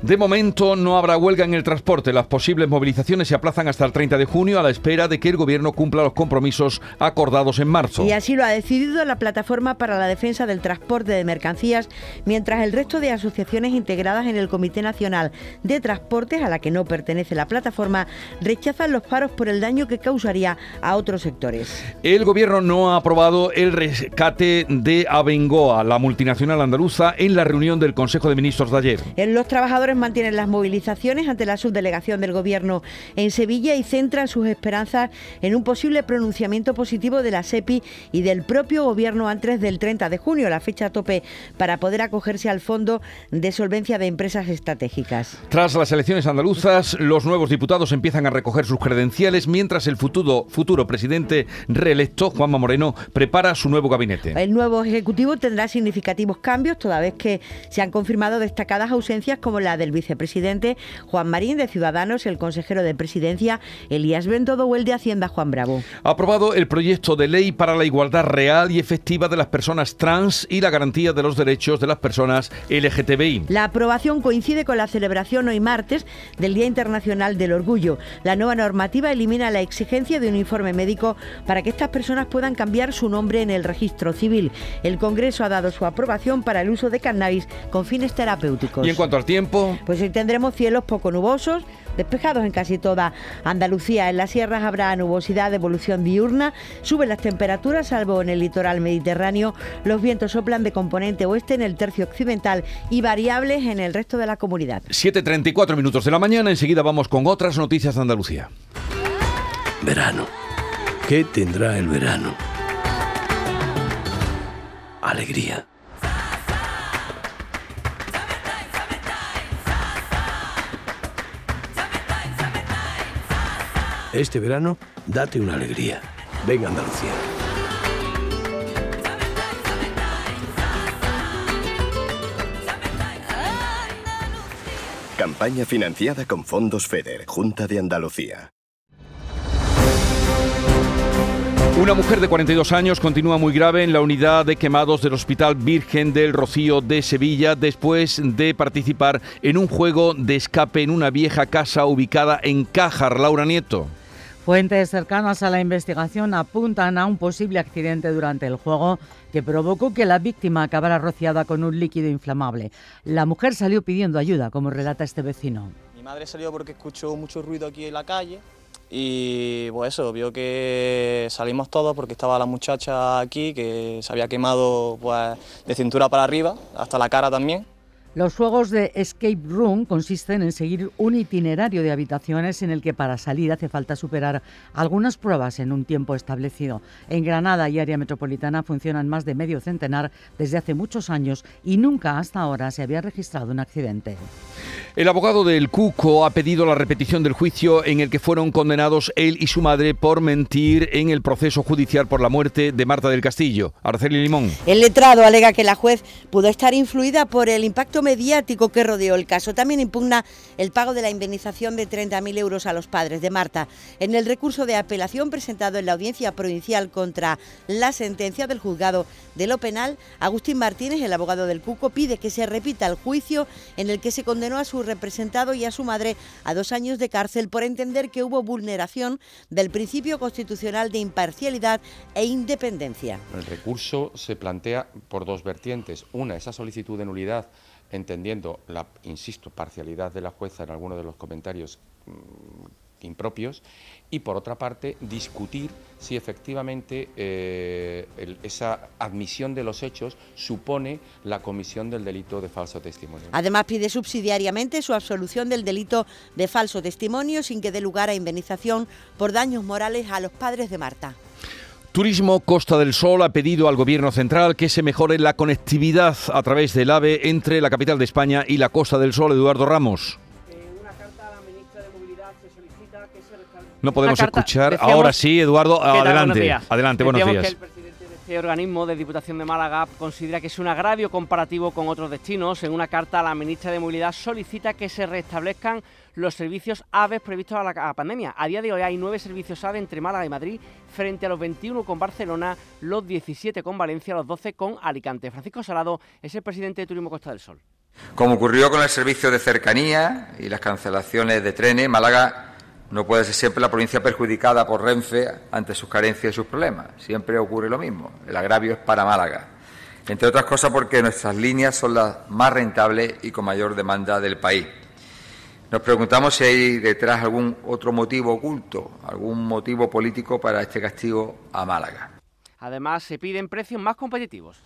De momento no habrá huelga en el transporte. Las posibles movilizaciones se aplazan hasta el 30 de junio a la espera de que el gobierno cumpla los compromisos acordados en marzo. Y así lo ha decidido la Plataforma para la Defensa del Transporte de Mercancías, mientras el resto de asociaciones integradas en el Comité Nacional de Transportes, a la que no pertenece la plataforma, rechazan los paros por el daño que causaría a otros sectores. El gobierno no ha aprobado el rescate de Abengoa, la multinacional andaluza, en la reunión del Consejo de Ministros de ayer. En Los trabajadores mantienen las movilizaciones ante la subdelegación del Gobierno en Sevilla y centran sus esperanzas en un posible pronunciamiento positivo de la SEPI y del propio Gobierno antes del 30 de junio, la fecha tope para poder acogerse al Fondo de Solvencia de Empresas Estratégicas. Tras las elecciones andaluzas, los nuevos diputados empiezan a recoger sus credenciales mientras el futuro, futuro presidente reelecto, Juanma Moreno, prepara su nuevo gabinete. El nuevo Ejecutivo tendrá significativos cambios, toda vez que se han confirmado destacadas ausencias como la del vicepresidente Juan Marín de Ciudadanos, el consejero de Presidencia Elías Bendodo o el de Hacienda Juan Bravo. Ha aprobado el proyecto de ley para la igualdad real y efectiva de las personas trans y la garantía de los derechos de las personas LGTBI. La aprobación coincide con la celebración hoy martes del Día Internacional del Orgullo. La nueva normativa elimina la exigencia de un informe médico para que estas personas puedan cambiar su nombre en el registro civil. El Congreso ha dado su aprobación para el uso de cannabis con fines terapéuticos. Y en cuanto al tiempo, Pues hoy tendremos cielos poco nubosos, despejados en casi toda Andalucía. En las sierras habrá nubosidad de evolución diurna, suben las temperaturas, salvo en el litoral mediterráneo. Los vientos soplan de componente oeste en el tercio occidental y variables en el resto de la comunidad. 7.34 minutos de la mañana, enseguida vamos con otras noticias de Andalucía. Verano. ¿Qué tendrá el verano? Alegría. Este verano, date una alegría. Venga Andalucía. Campaña financiada con fondos FEDER, Junta de Andalucía. Una mujer de 42 años continúa muy grave en la unidad de quemados del Hospital Virgen del Rocío de Sevilla después de participar en un juego de escape en una vieja casa ubicada en Cájar. Laura Nieto. Fuentes cercanas a la investigación apuntan a un posible accidente durante el juego que provocó que la víctima acabara rociada con un líquido inflamable. La mujer salió pidiendo ayuda, como relata este vecino. Mi madre salió porque escuchó mucho ruido aquí en la calle y pues eso, vio que salimos todos porque estaba la muchacha aquí que se había quemado pues de cintura para arriba, hasta la cara también. Los juegos de Escape Room consisten en seguir un itinerario de habitaciones en el que para salir hace falta superar algunas pruebas en un tiempo establecido. En Granada y área metropolitana funcionan más de medio centenar desde hace muchos años y nunca hasta ahora se había registrado un accidente. El abogado del Cuco ha pedido la repetición del juicio en el que fueron condenados él y su madre por mentir en el proceso judicial por la muerte de Marta del Castillo. Araceli Limón. El letrado alega que la juez pudo estar influida por el impacto mediático que rodeó el caso. También impugna el pago de la indemnización de 30.000 euros a los padres de Marta. En el recurso de apelación presentado en la audiencia provincial contra la sentencia del juzgado de lo penal, Agustín Martínez, el abogado del Cuco, pide que se repita el juicio en el que se condenó a su representado y a su madre a dos años de cárcel por entender que hubo vulneración del principio constitucional de imparcialidad e independencia. El recurso se plantea por dos vertientes. Una, esa solicitud de nulidad, entendiendo la, insisto, parcialidad de la jueza en algunos de los comentarios mm, impropios, y por otra parte discutir si efectivamente eh, esa admisión de los hechos supone la comisión del delito de falso testimonio. Además, pide subsidiariamente su absolución del delito de falso testimonio sin que dé lugar a indemnización por daños morales a los padres de Marta. Turismo Costa del Sol ha pedido al Gobierno central que se mejore la conectividad a través del AVE entre la capital de España y la Costa del Sol. Eduardo Ramos. No podemos Una carta, escuchar. decíamos- Ahora sí, Eduardo, ¿Qué tal? Buenos adelante. Adelante, buenos días. que el presidente de este organismo de Diputación de Málaga considera que es un agravio comparativo con otros destinos. En una carta, la ministra de Movilidad solicita que se restablezcan los servicios AVE previstos a la pandemia. A día de hoy hay nueve servicios AVE entre Málaga y Madrid, frente a los 21 con Barcelona, los 17 con Valencia, los 12 con Alicante. Francisco Salado es el presidente de Turismo Costa del Sol. Como ocurrió con el servicio de cercanía y las cancelaciones de trenes, Málaga no puede ser siempre la provincia perjudicada por Renfe ante sus carencias y sus problemas. Siempre ocurre lo mismo. El agravio es para Málaga. Entre otras cosas porque nuestras líneas son las más rentables y con mayor demanda del país. Nos preguntamos si hay detrás algún otro motivo oculto, algún motivo político para este castigo a Málaga. Además, se piden precios más competitivos.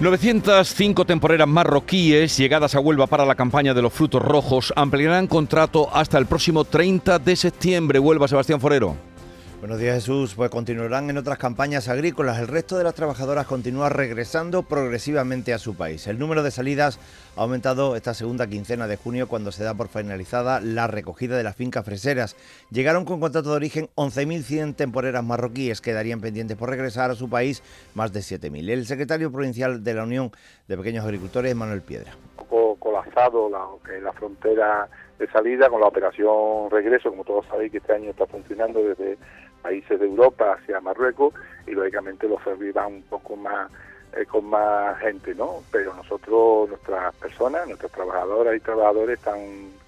905 temporeras marroquíes llegadas a Huelva para la campaña de los frutos rojos ampliarán contrato hasta el próximo 30 de septiembre. Huelva, Sebastián Forero. Buenos días Jesús, pues continuarán en otras campañas agrícolas. El resto de las trabajadoras continúa regresando progresivamente a su país. El número de salidas ha aumentado esta segunda quincena de junio cuando se da por finalizada la recogida de las fincas freseras. Llegaron con contrato de origen 11.100 temporeras marroquíes, quedarían pendientes por regresar a su país más de 7.000. El secretario provincial de la Unión de Pequeños Agricultores es Manuel Piedra. poco colapsado la, que la frontera de salida con la operación regreso, como todos sabéis que este año está funcionando desde países de Europa hacia Marruecos y lógicamente los ferries van un poco más eh, con más gente, ¿no? Pero nosotros, nuestras personas, nuestras trabajadoras y trabajadores están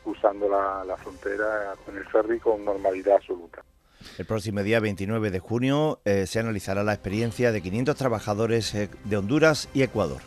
cruzando la, la frontera con el ferry con normalidad absoluta. El próximo día 29 de junio eh, se analizará la experiencia de 500 trabajadores eh, de Honduras y Ecuador.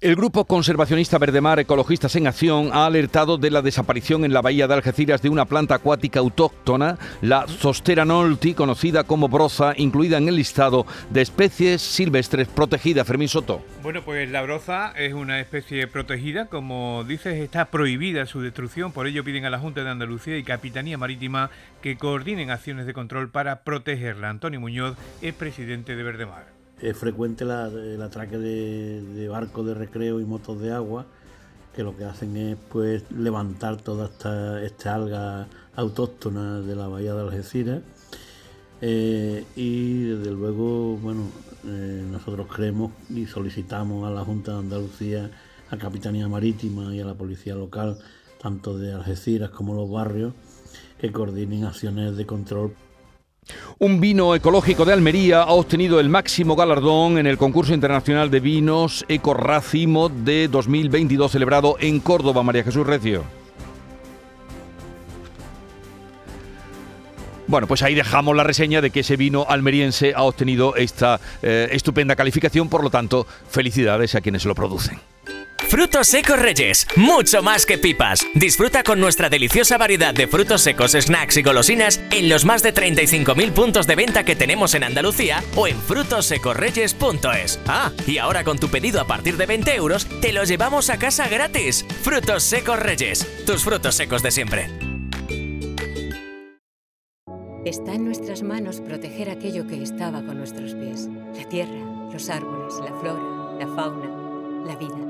El grupo conservacionista Verdemar Ecologistas en Acción ha alertado de la desaparición en la bahía de Algeciras de una planta acuática autóctona, la Zostera nolti, conocida como broza, incluida en el listado de especies silvestres protegidas. Fermín Soto. Bueno, pues la broza es una especie protegida, como dices, está prohibida su destrucción, por ello piden a la Junta de Andalucía y Capitanía Marítima que coordinen acciones de control para protegerla. Antonio Muñoz es presidente de Verdemar es frecuente el atraque de, barcos de recreo y motos de agua que lo que hacen es pues levantar toda esta, alga autóctona de la bahía de Algeciras eh, y desde luego bueno eh, nosotros creemos y solicitamos a la Junta de Andalucía a Capitanía Marítima y a la Policía Local tanto de Algeciras como los barrios que coordinen acciones de control un vino ecológico de Almería ha obtenido el máximo galardón en el concurso internacional de vinos Ecorracimo de 2022 celebrado en Córdoba, María Jesús Recio. Bueno, pues ahí dejamos la reseña de que ese vino almeriense ha obtenido esta eh, estupenda calificación, por lo tanto, felicidades a quienes lo producen. Frutos secos Reyes, mucho más que pipas. Disfruta con nuestra deliciosa variedad de frutos secos, snacks y golosinas en los más de 35.000 puntos de venta que tenemos en Andalucía o en frutosecorreyes.es. Ah, y ahora con tu pedido a partir de 20 euros, te lo llevamos a casa gratis. Frutos secos Reyes, tus frutos secos de siempre. Está en nuestras manos proteger aquello que estaba con nuestros pies. La tierra, los árboles, la flora, la fauna, la vida.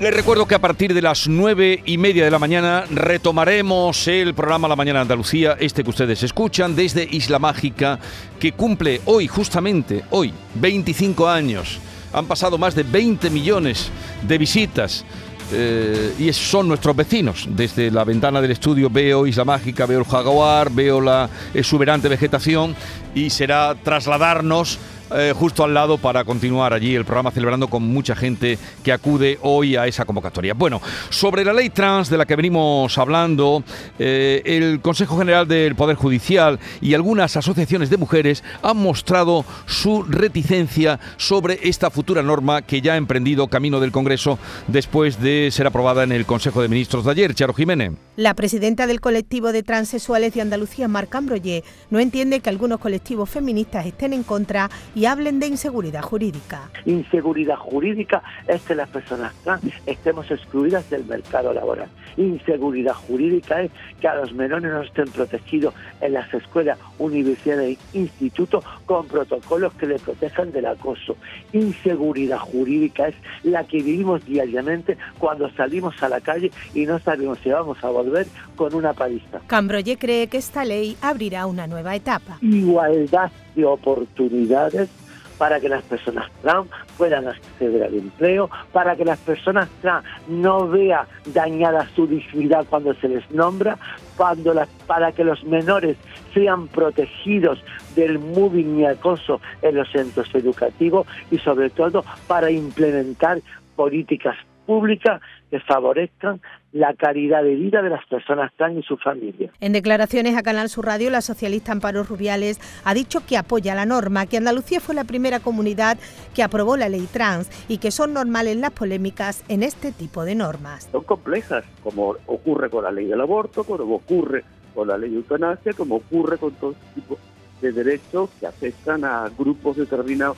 Les recuerdo que a partir de las nueve y media de la mañana retomaremos el programa La Mañana Andalucía, este que ustedes escuchan, desde Isla Mágica, que cumple hoy, justamente hoy, 25 años. Han pasado más de 20 millones de visitas. Eh, y son nuestros vecinos. Desde la ventana del estudio veo Isla Mágica, veo el jaguar, veo la exuberante vegetación y será trasladarnos eh, justo al lado para continuar allí el programa celebrando con mucha gente que acude hoy a esa convocatoria. Bueno, sobre la ley trans de la que venimos hablando, eh, el Consejo General del Poder Judicial y algunas asociaciones de mujeres han mostrado su reticencia sobre esta futura norma que ya ha emprendido camino del Congreso después de ser aprobada en el Consejo de Ministros de ayer. Charo Jiménez. La presidenta del colectivo de transexuales de Andalucía, Marc Ambroye, no entiende que algunos colectivos feministas estén en contra hablen de inseguridad jurídica. Inseguridad jurídica es que las personas trans estemos excluidas del mercado laboral. Inseguridad jurídica es que a los menores no estén protegidos en las escuelas, universidades e institutos con protocolos que les protejan del acoso. Inseguridad jurídica es la que vivimos diariamente cuando salimos a la calle y no sabemos si vamos a volver con una paliza. Cambroye cree que esta ley abrirá una nueva etapa. Igualdad de oportunidades para que las personas trans puedan acceder al empleo, para que las personas trans no vean dañada su dignidad cuando se les nombra, cuando para que los menores sean protegidos del moving y acoso en los centros educativos y sobre todo para implementar políticas públicas que favorezcan la calidad de vida de las personas trans y sus familias. En declaraciones a Canal Sur Radio, la socialista Amparo Rubiales ha dicho que apoya la norma, que Andalucía fue la primera comunidad que aprobó la ley trans y que son normales las polémicas en este tipo de normas. Son complejas, como ocurre con la ley del aborto, como ocurre con la ley de eutanasia, como ocurre con todo tipo de derechos que afectan a grupos determinados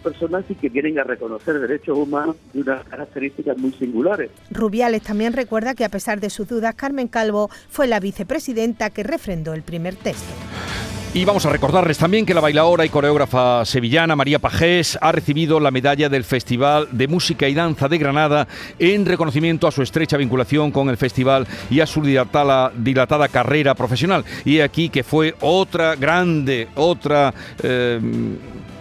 personas y que vienen a reconocer derechos humanos de unas características muy singulares. Rubiales también recuerda que a pesar de sus dudas, Carmen Calvo fue la vicepresidenta que refrendó el primer texto. Y vamos a recordarles también que la bailaora y coreógrafa sevillana María Pajés ha recibido la medalla del Festival de Música y Danza de Granada en reconocimiento a su estrecha vinculación con el festival y a su dilatada, carrera profesional. Y aquí que fue otra grande, otra... Eh,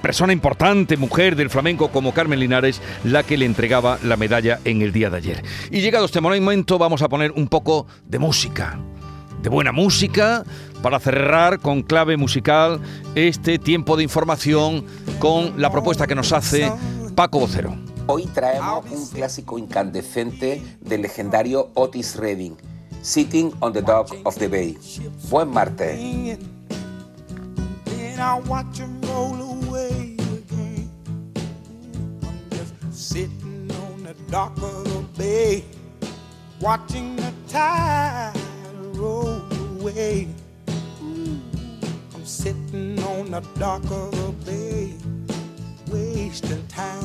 persona importante, mujer del flamenco como Carmen Linares, la que le entregaba la medalla en el día de ayer. Y llegado este momento vamos a poner un poco de música, de buena música, para cerrar con clave musical este tiempo de información con la propuesta que nos hace Paco Vocero. Hoy traemos un clásico incandescente del legendario Otis Redding, Sitting on the Dock of the Bay. Buen martes. sitting on the dock of the bay, watching the tide roll away. Sitting on the dock of the bay, wasting time.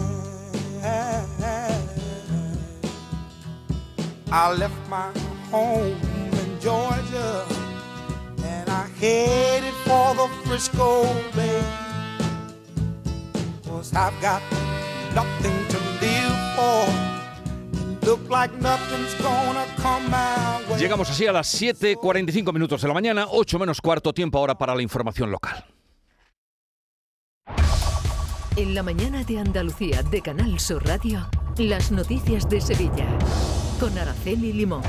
I left my home in Georgia and I headed for the Frisco Bay. Cause I've got nothing to live for. Look like nothing's gonna come way. Llegamos así a las 7.45 minutos de la mañana, 8 menos cuarto, tiempo ahora para la información local. En la mañana de Andalucía de Canal Sur Radio, las noticias de Sevilla con Araceli Limón.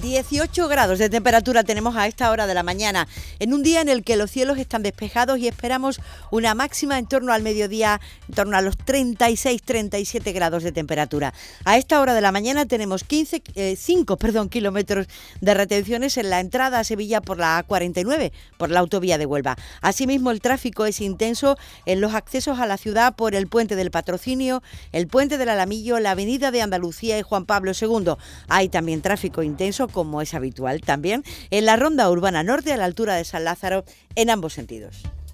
18 grados de temperatura tenemos a esta hora de la mañana, en un día en el que los cielos están despejados y esperamos una máxima en torno al mediodía, en torno a los 36-37 grados de temperatura. A esta hora de la mañana tenemos 15, 5 eh, perdón, kilómetros de retenciones en la entrada a Sevilla por la A49, por la autovía de Huelva. Asimismo, el tráfico es intenso en los accesos a la ciudad por el puente del Patrocinio, el puente del Alamillo, la avenida de Andalucía y Juan Pablo II. Hay también tráfico intenso como es habitual también, en la ronda urbana norte a la altura de San Lázaro en ambos sentidos.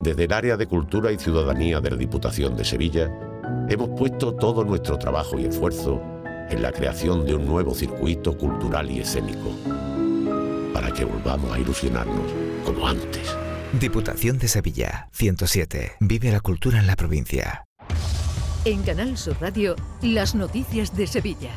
Desde el área de Cultura y Ciudadanía de la Diputación de Sevilla, hemos puesto todo nuestro trabajo y esfuerzo en la creación de un nuevo circuito cultural y escénico, para que volvamos a ilusionarnos como antes. Diputación de Sevilla, 107. Vive la cultura en la provincia. En Canal Sur Radio, las noticias de Sevilla.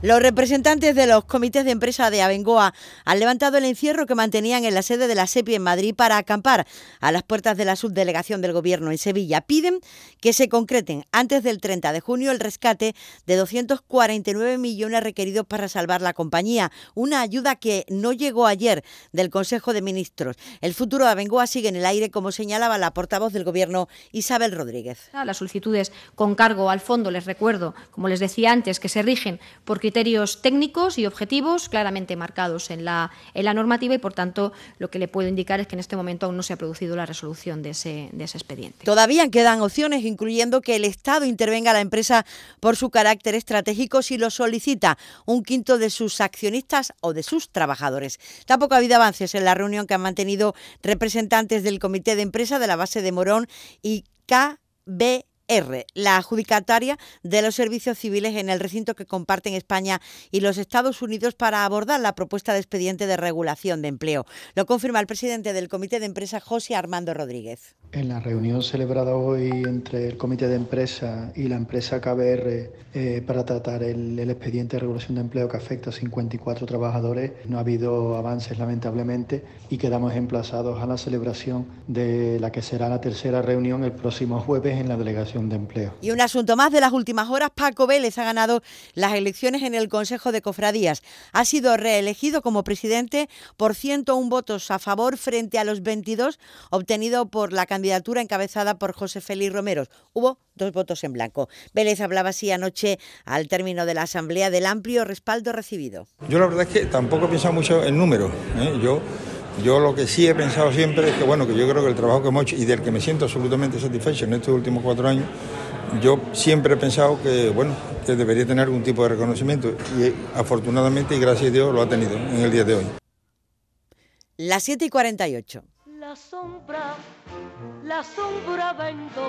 Los representantes de los comités de empresa de Abengoa han levantado el encierro que mantenían en la sede de la SEPI en Madrid para acampar a las puertas de la subdelegación del Gobierno en Sevilla. Piden que se concreten antes del 30 de junio el rescate de 249 millones requeridos para salvar la compañía, una ayuda que no llegó ayer del Consejo de Ministros. El futuro de Abengoa sigue en el aire, como señalaba la portavoz del Gobierno, Isabel Rodríguez. Las solicitudes con cargo al fondo, les recuerdo, como les decía antes, que se rigen por criterios técnicos y objetivos claramente marcados en la, en la normativa y, por tanto, lo que le puedo indicar es que en este momento aún no se ha producido la resolución de ese, de ese expediente. Todavía quedan opciones, incluyendo que el Estado intervenga a la empresa por su carácter estratégico si lo solicita un quinto de sus accionistas o de sus trabajadores. Tampoco ha habido avances en la reunión que han mantenido representantes del Comité de Empresa de la base de Morón y KB R, la adjudicataria de los servicios civiles en el recinto que comparten España y los Estados Unidos para abordar la propuesta de expediente de regulación de empleo. Lo confirma el presidente del Comité de Empresa, José Armando Rodríguez. En la reunión celebrada hoy entre el Comité de Empresa y la empresa KBR eh, para tratar el, el, expediente de regulación de empleo que afecta a 54 trabajadores, no ha habido avances lamentablemente y quedamos emplazados a la celebración de la que será la tercera reunión el próximo jueves en la delegación de empleo. Y un asunto más de las últimas horas, Paco Vélez ha ganado las elecciones en el Consejo de Cofradías. Ha sido reelegido como presidente por 101 votos a favor frente a los 22 obtenidos por la candidatura encabezada por José Félix Romero. Hubo dos votos en blanco. Vélez hablaba así anoche al término de la asamblea del amplio respaldo recibido. Yo la verdad es que tampoco he pensado mucho en números. ¿eh? Yo Yo lo que sí he pensado siempre es que, bueno, que yo creo que el trabajo que hemos hecho y del que me siento absolutamente satisfecho en estos últimos cuatro años, yo siempre he pensado que, bueno, que debería tener algún tipo de reconocimiento y afortunadamente y gracias a Dios lo ha tenido en el día de hoy. Las 7 y 48. La sombra, la sombra vento.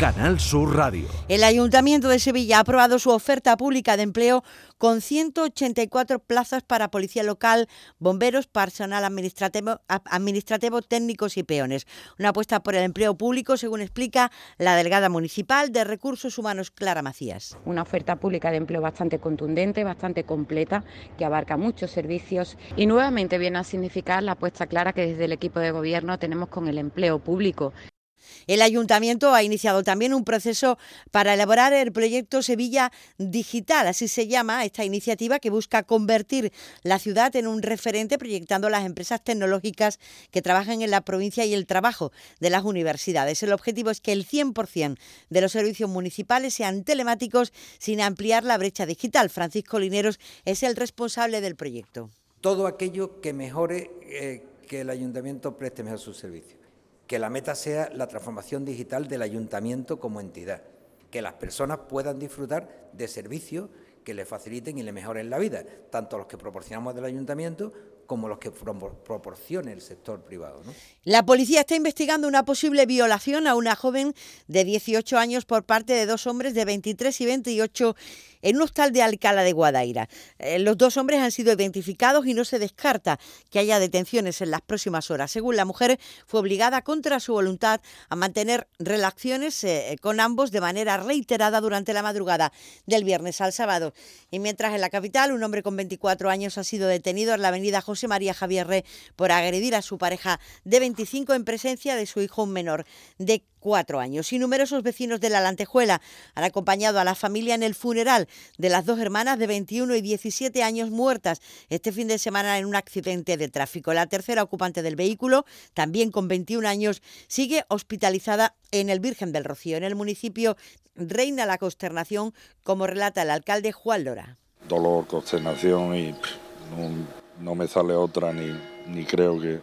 Canal Sur Radio. El Ayuntamiento de Sevilla ha aprobado su oferta pública de empleo con 184 plazas para policía local, bomberos, personal administrativo, administrativo, técnicos y peones. Una apuesta por el empleo público, según explica la delegada municipal de Recursos Humanos, Clara Macías. Una oferta pública de empleo bastante contundente, bastante completa, que abarca muchos servicios y nuevamente viene a significar la apuesta clara que desde el equipo de gobierno tenemos con el empleo público. El ayuntamiento ha iniciado también un proceso para elaborar el proyecto Sevilla Digital, así se llama esta iniciativa que busca convertir la ciudad en un referente proyectando las empresas tecnológicas que trabajan en la provincia y el trabajo de las universidades. El objetivo es que el 100% de los servicios municipales sean telemáticos sin ampliar la brecha digital. Francisco Lineros es el responsable del proyecto. Todo aquello que mejore eh, que el ayuntamiento preste mejor sus servicios que la meta sea la transformación digital del ayuntamiento como entidad, que las personas puedan disfrutar de servicios que le faciliten y le mejoren la vida, tanto los que proporcionamos del ayuntamiento como los que proporcione el sector privado. La policía está investigando una posible violación a una joven de 18 años por parte de dos hombres de 23 y 28 en un hostal de Alcalá de Guadaira. Eh, los dos hombres han sido identificados y no se descarta que haya detenciones en las próximas horas. Según la mujer, fue obligada contra su voluntad a mantener relaciones eh, con ambos de manera reiterada durante la madrugada del viernes al sábado. Y mientras en la capital un hombre con 24 años ha sido detenido en la avenida José María Javierre por agredir a su pareja de 25 en presencia de su hijo menor de cuatro años. Y numerosos vecinos de la Lantejuela han acompañado a la familia en el funeral de las dos hermanas de 21 y 17 años muertas este fin de semana en un accidente de tráfico. La tercera ocupante del vehículo, también con 21 años, sigue hospitalizada en el Virgen del Rocío. En el municipio reina la consternación, como relata el alcalde Juan Lora. Dolor, consternación y no, me sale otra ni, creo que,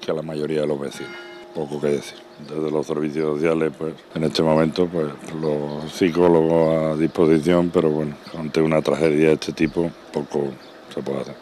que a la mayoría de los vecinos. Poco que decir. Desde los servicios sociales, pues en este momento, pues los psicólogos a disposición, pero bueno, ante una tragedia de este tipo, poco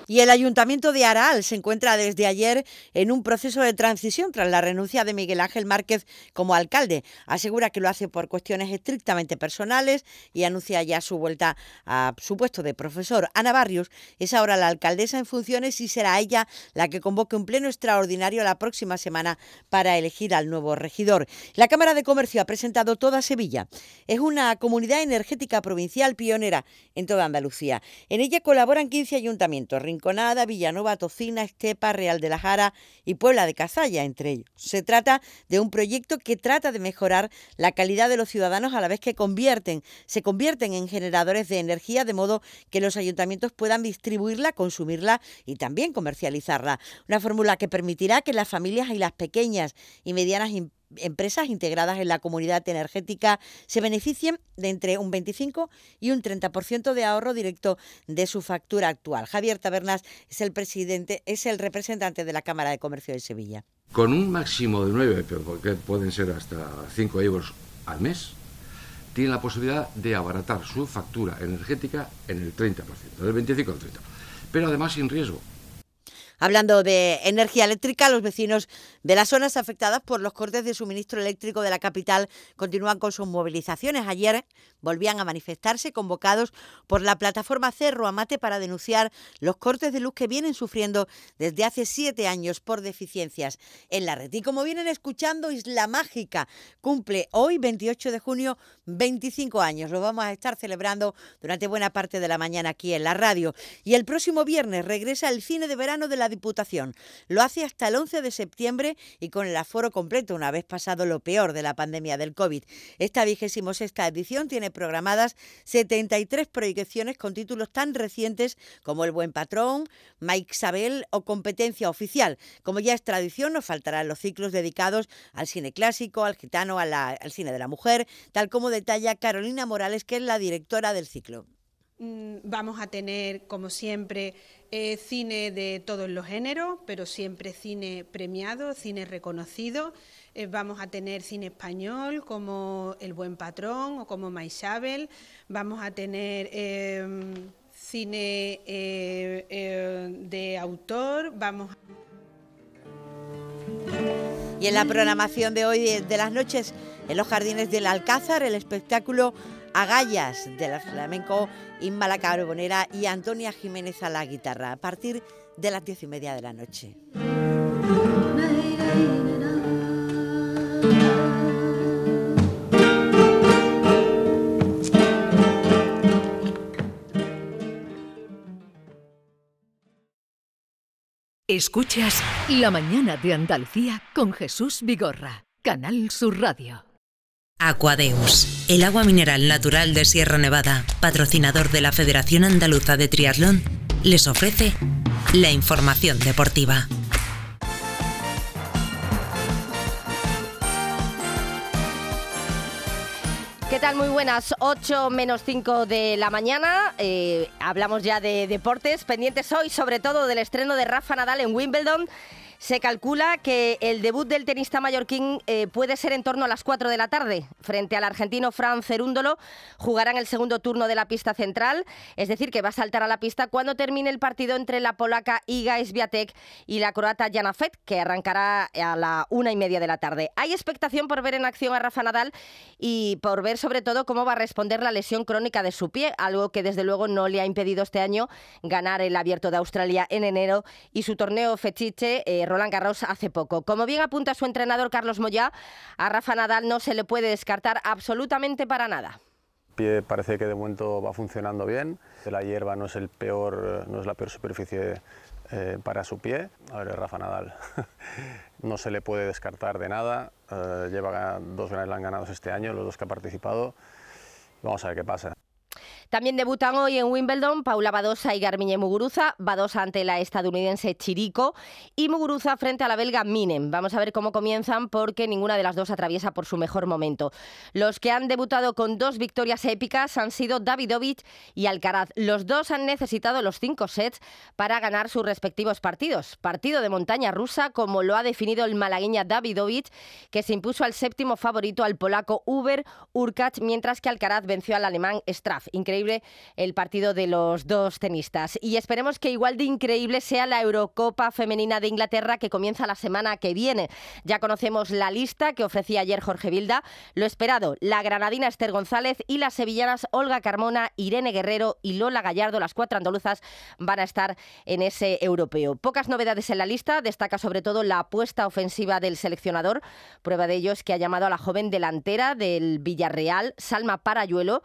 y el Ayuntamiento de Araal se encuentra desde ayer en un proceso de transición tras la renuncia de Miguel Ángel Márquez como alcalde. Asegura que lo hace por cuestiones estrictamente personales y anuncia ya su vuelta a su puesto de profesor. Ana Barrios es ahora la alcaldesa en funciones y será ella la que convoque un pleno extraordinario la próxima semana para elegir al nuevo regidor. La Cámara de Comercio ha presentado toda Sevilla. Es una comunidad energética provincial pionera en toda Andalucía. En ella colaboran 15 ayuntamientos Rinconada, Villanova, Tocina, Estepa, Real de la Jara y Puebla de Cazalla, entre ellos. Se trata de un proyecto que trata de mejorar la calidad de los ciudadanos a la vez que convierten, se convierten en generadores de energía de modo que los ayuntamientos puedan distribuirla, consumirla y también comercializarla. Una fórmula que permitirá que las familias y las pequeñas y medianas empresas integradas en la comunidad energética se beneficien de entre un 25 y un 30% de ahorro directo de su factura actual. Javier Tabernas es el presidente, es el representante de la Cámara de Comercio de Sevilla. Con un máximo de 9, pero porque pueden ser hasta 5 euros al mes, tienen la posibilidad de abaratar su factura energética en el 30%, del 25 al 30%, pero además sin riesgo Hablando de energía eléctrica, los vecinos de las zonas afectadas por los cortes de suministro eléctrico de la capital continúan con sus movilizaciones. Ayer volvían a manifestarse convocados por la plataforma Cerro Amate para denunciar los cortes de luz que vienen sufriendo desde hace siete años por deficiencias en la red. Y como vienen escuchando, Isla Mágica cumple hoy, 28 de junio, 25 años. Lo vamos a estar celebrando durante buena parte de la mañana aquí en la radio. Y el próximo viernes regresa el cine de verano de la Diputación. Lo hace hasta el 11 de septiembre y con el aforo completo una vez pasado lo peor de la pandemia del COVID. Esta vigésimo sexta edición tiene programadas 73 proyecciones con títulos tan recientes como El Buen Patrón, Mike Sabel o Competencia Oficial. Como ya es tradición, nos faltarán los ciclos dedicados al cine clásico, al gitano, al cine de la mujer, tal como detalla Carolina Morales, que es la directora del ciclo. Mm, vamos a tener, como siempre, eh, cine de todos los géneros, pero siempre cine premiado, cine reconocido. Eh, vamos a tener cine español como El Buen Patrón o como Maisabel. Vamos a tener em, cine eh, de autor. Vamos Y en la programación de hoy de las noches en los jardines del Alcázar, el espectáculo Agallas del flamenco Inma Carbonera y Antonia Jiménez a la guitarra a partir de las diez y media de la noche. Escuchas La mañana de Andalucía con Jesús Vigorra, Canal Sur Radio. Aquadeus, el agua mineral natural de Sierra Nevada, patrocinador de la Federación Andaluza de Triatlón, les ofrece la información deportiva. ¿Qué tal? Muy buenas. 8 menos 5 de la mañana. Eh, hablamos ya de deportes. Pendientes hoy, sobre todo, del estreno de Rafa Nadal en Wimbledon. Se calcula que el debut del tenista mallorquín eh, puede ser en torno a las 4 de la tarde. Frente al argentino Fran Cerúndolo jugarán el segundo turno de la pista central, es decir, que va a saltar a la pista cuando termine el partido entre la polaca Iga Swiatek y la croata Jana Fett, que arrancará a la una y media de la tarde. Hay expectación por ver en acción a Rafa Nadal y por ver sobre todo cómo va a responder la lesión crónica de su pie, algo que desde luego no le ha impedido este año ganar el Abierto de Australia en enero y su torneo fetiche eh, Roland Garros hace poco. Como bien apunta su entrenador Carlos Moyá, a Rafa Nadal no se le puede descartar absolutamente para nada. El pie parece que de momento va funcionando bien. La hierba no es, el peor, no es la peor superficie eh, para su pie. A ver, Rafa Nadal no se le puede descartar de nada. Eh, lleva dos Grand ganados este año, los dos que ha participado. Vamos a ver qué pasa. También debutan hoy en Wimbledon Paula Badosa y Garmiñe Muguruza, Badosa ante la estadounidense Chirico y Muguruza frente a la belga Minen. Vamos a ver cómo comienzan porque ninguna de las dos atraviesa por su mejor momento. Los que han debutado con dos victorias épicas han sido Davidovich y Alcaraz. Los dos han necesitado los cinco sets para ganar sus respectivos partidos. Partido de montaña rusa, como lo ha definido el malagueña Davidovich, que se impuso al séptimo favorito al polaco Uber Urkacz, mientras que Alcaraz venció al alemán Straff increíble el partido de los dos tenistas. Y esperemos que igual de increíble sea la Eurocopa Femenina de Inglaterra que comienza la semana que viene. Ya conocemos la lista que ofrecía ayer Jorge Vilda. Lo esperado, la granadina Esther González y las sevillanas Olga Carmona, Irene Guerrero y Lola Gallardo, las cuatro andaluzas, van a estar en ese europeo. Pocas novedades en la lista, destaca sobre todo la apuesta ofensiva del seleccionador. Prueba de ello es que ha llamado a la joven delantera del Villarreal, Salma Parayuelo,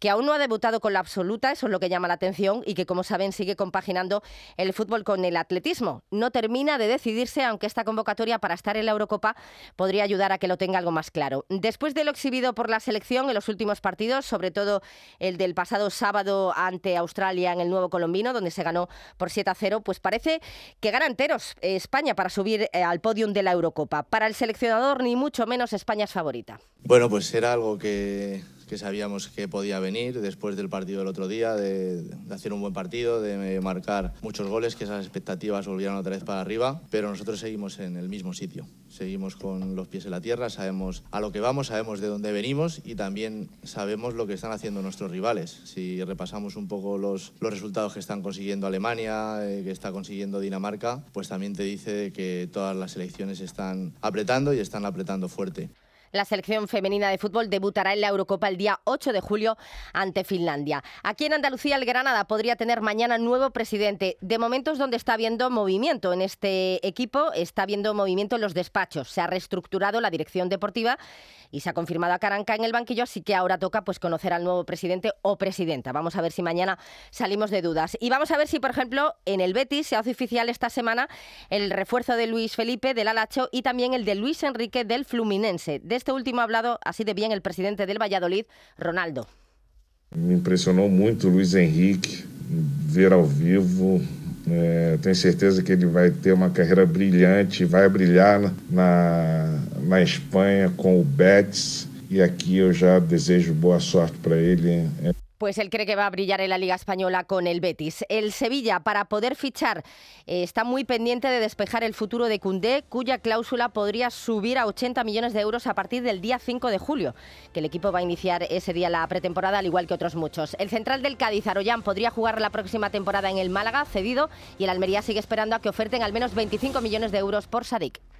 que aún no ha debutado con la absoluta, eso es lo que llama la atención, y que como saben sigue compaginando el fútbol con el atletismo. No termina de decidirse, aunque esta convocatoria para estar en la Eurocopa podría ayudar a que lo tenga algo más claro. Después de lo exhibido por la selección en los últimos partidos, sobre todo el del pasado sábado ante Australia en el Nuevo Colombino, donde se ganó por 7 a 0, pues parece que gana enteros España para subir eh, al podium de la Eurocopa. Para el seleccionador, ni mucho menos España es favorita. Bueno, pues era algo que que sabíamos que podía venir después del partido del otro día, de, hacer un buen partido, de marcar muchos goles, que esas expectativas volvieran otra vez para arriba, pero nosotros seguimos en el mismo sitio, seguimos con los pies en la tierra, sabemos a lo que vamos, sabemos de dónde venimos y también sabemos lo que están haciendo nuestros rivales. Si repasamos un poco los, los resultados que están consiguiendo Alemania, eh, que está consiguiendo Dinamarca, pues también te dice que todas las selecciones están apretando y están apretando fuerte. La selección femenina de fútbol debutará en la Eurocopa el día 8 de julio ante Finlandia. Aquí en Andalucía, el Granada podría tener mañana nuevo presidente. De momentos donde está habiendo movimiento en este equipo, está habiendo movimiento en los despachos. Se ha reestructurado la dirección deportiva y se ha confirmado a Caranca en el banquillo, así que ahora toca pues conocer al nuevo presidente o presidenta. Vamos a ver si mañana salimos de dudas. Y vamos a ver si, por ejemplo, en el Betis se hace oficial esta semana el refuerzo de Luis Felipe del Alacho y también el de Luis Enrique del Fluminense. Este último ha hablado así de bien el presidente del Valladolid, Ronaldo. Me impresionou muito Luiz Henrique, ver ao vivo. É, tenho certeza que ele vai ter uma carreira brilhante, vai brilhar na, na Espanha com o Betis. E aqui eu já desejo boa sorte para ele. Pues él cree que va a brillar en la Liga Española con el Betis. El Sevilla, para poder fichar, eh, está muy pendiente de despejar el futuro de Cundé, cuya cláusula podría subir a 80 millones de euros a partir del día 5 de julio, que el equipo va a iniciar ese día la pretemporada, al igual que otros muchos. El central del Cádiz, Aroyán, podría jugar la próxima temporada en el Málaga, cedido, y el Almería sigue esperando a que oferten al menos 25 millones de euros por Sadik.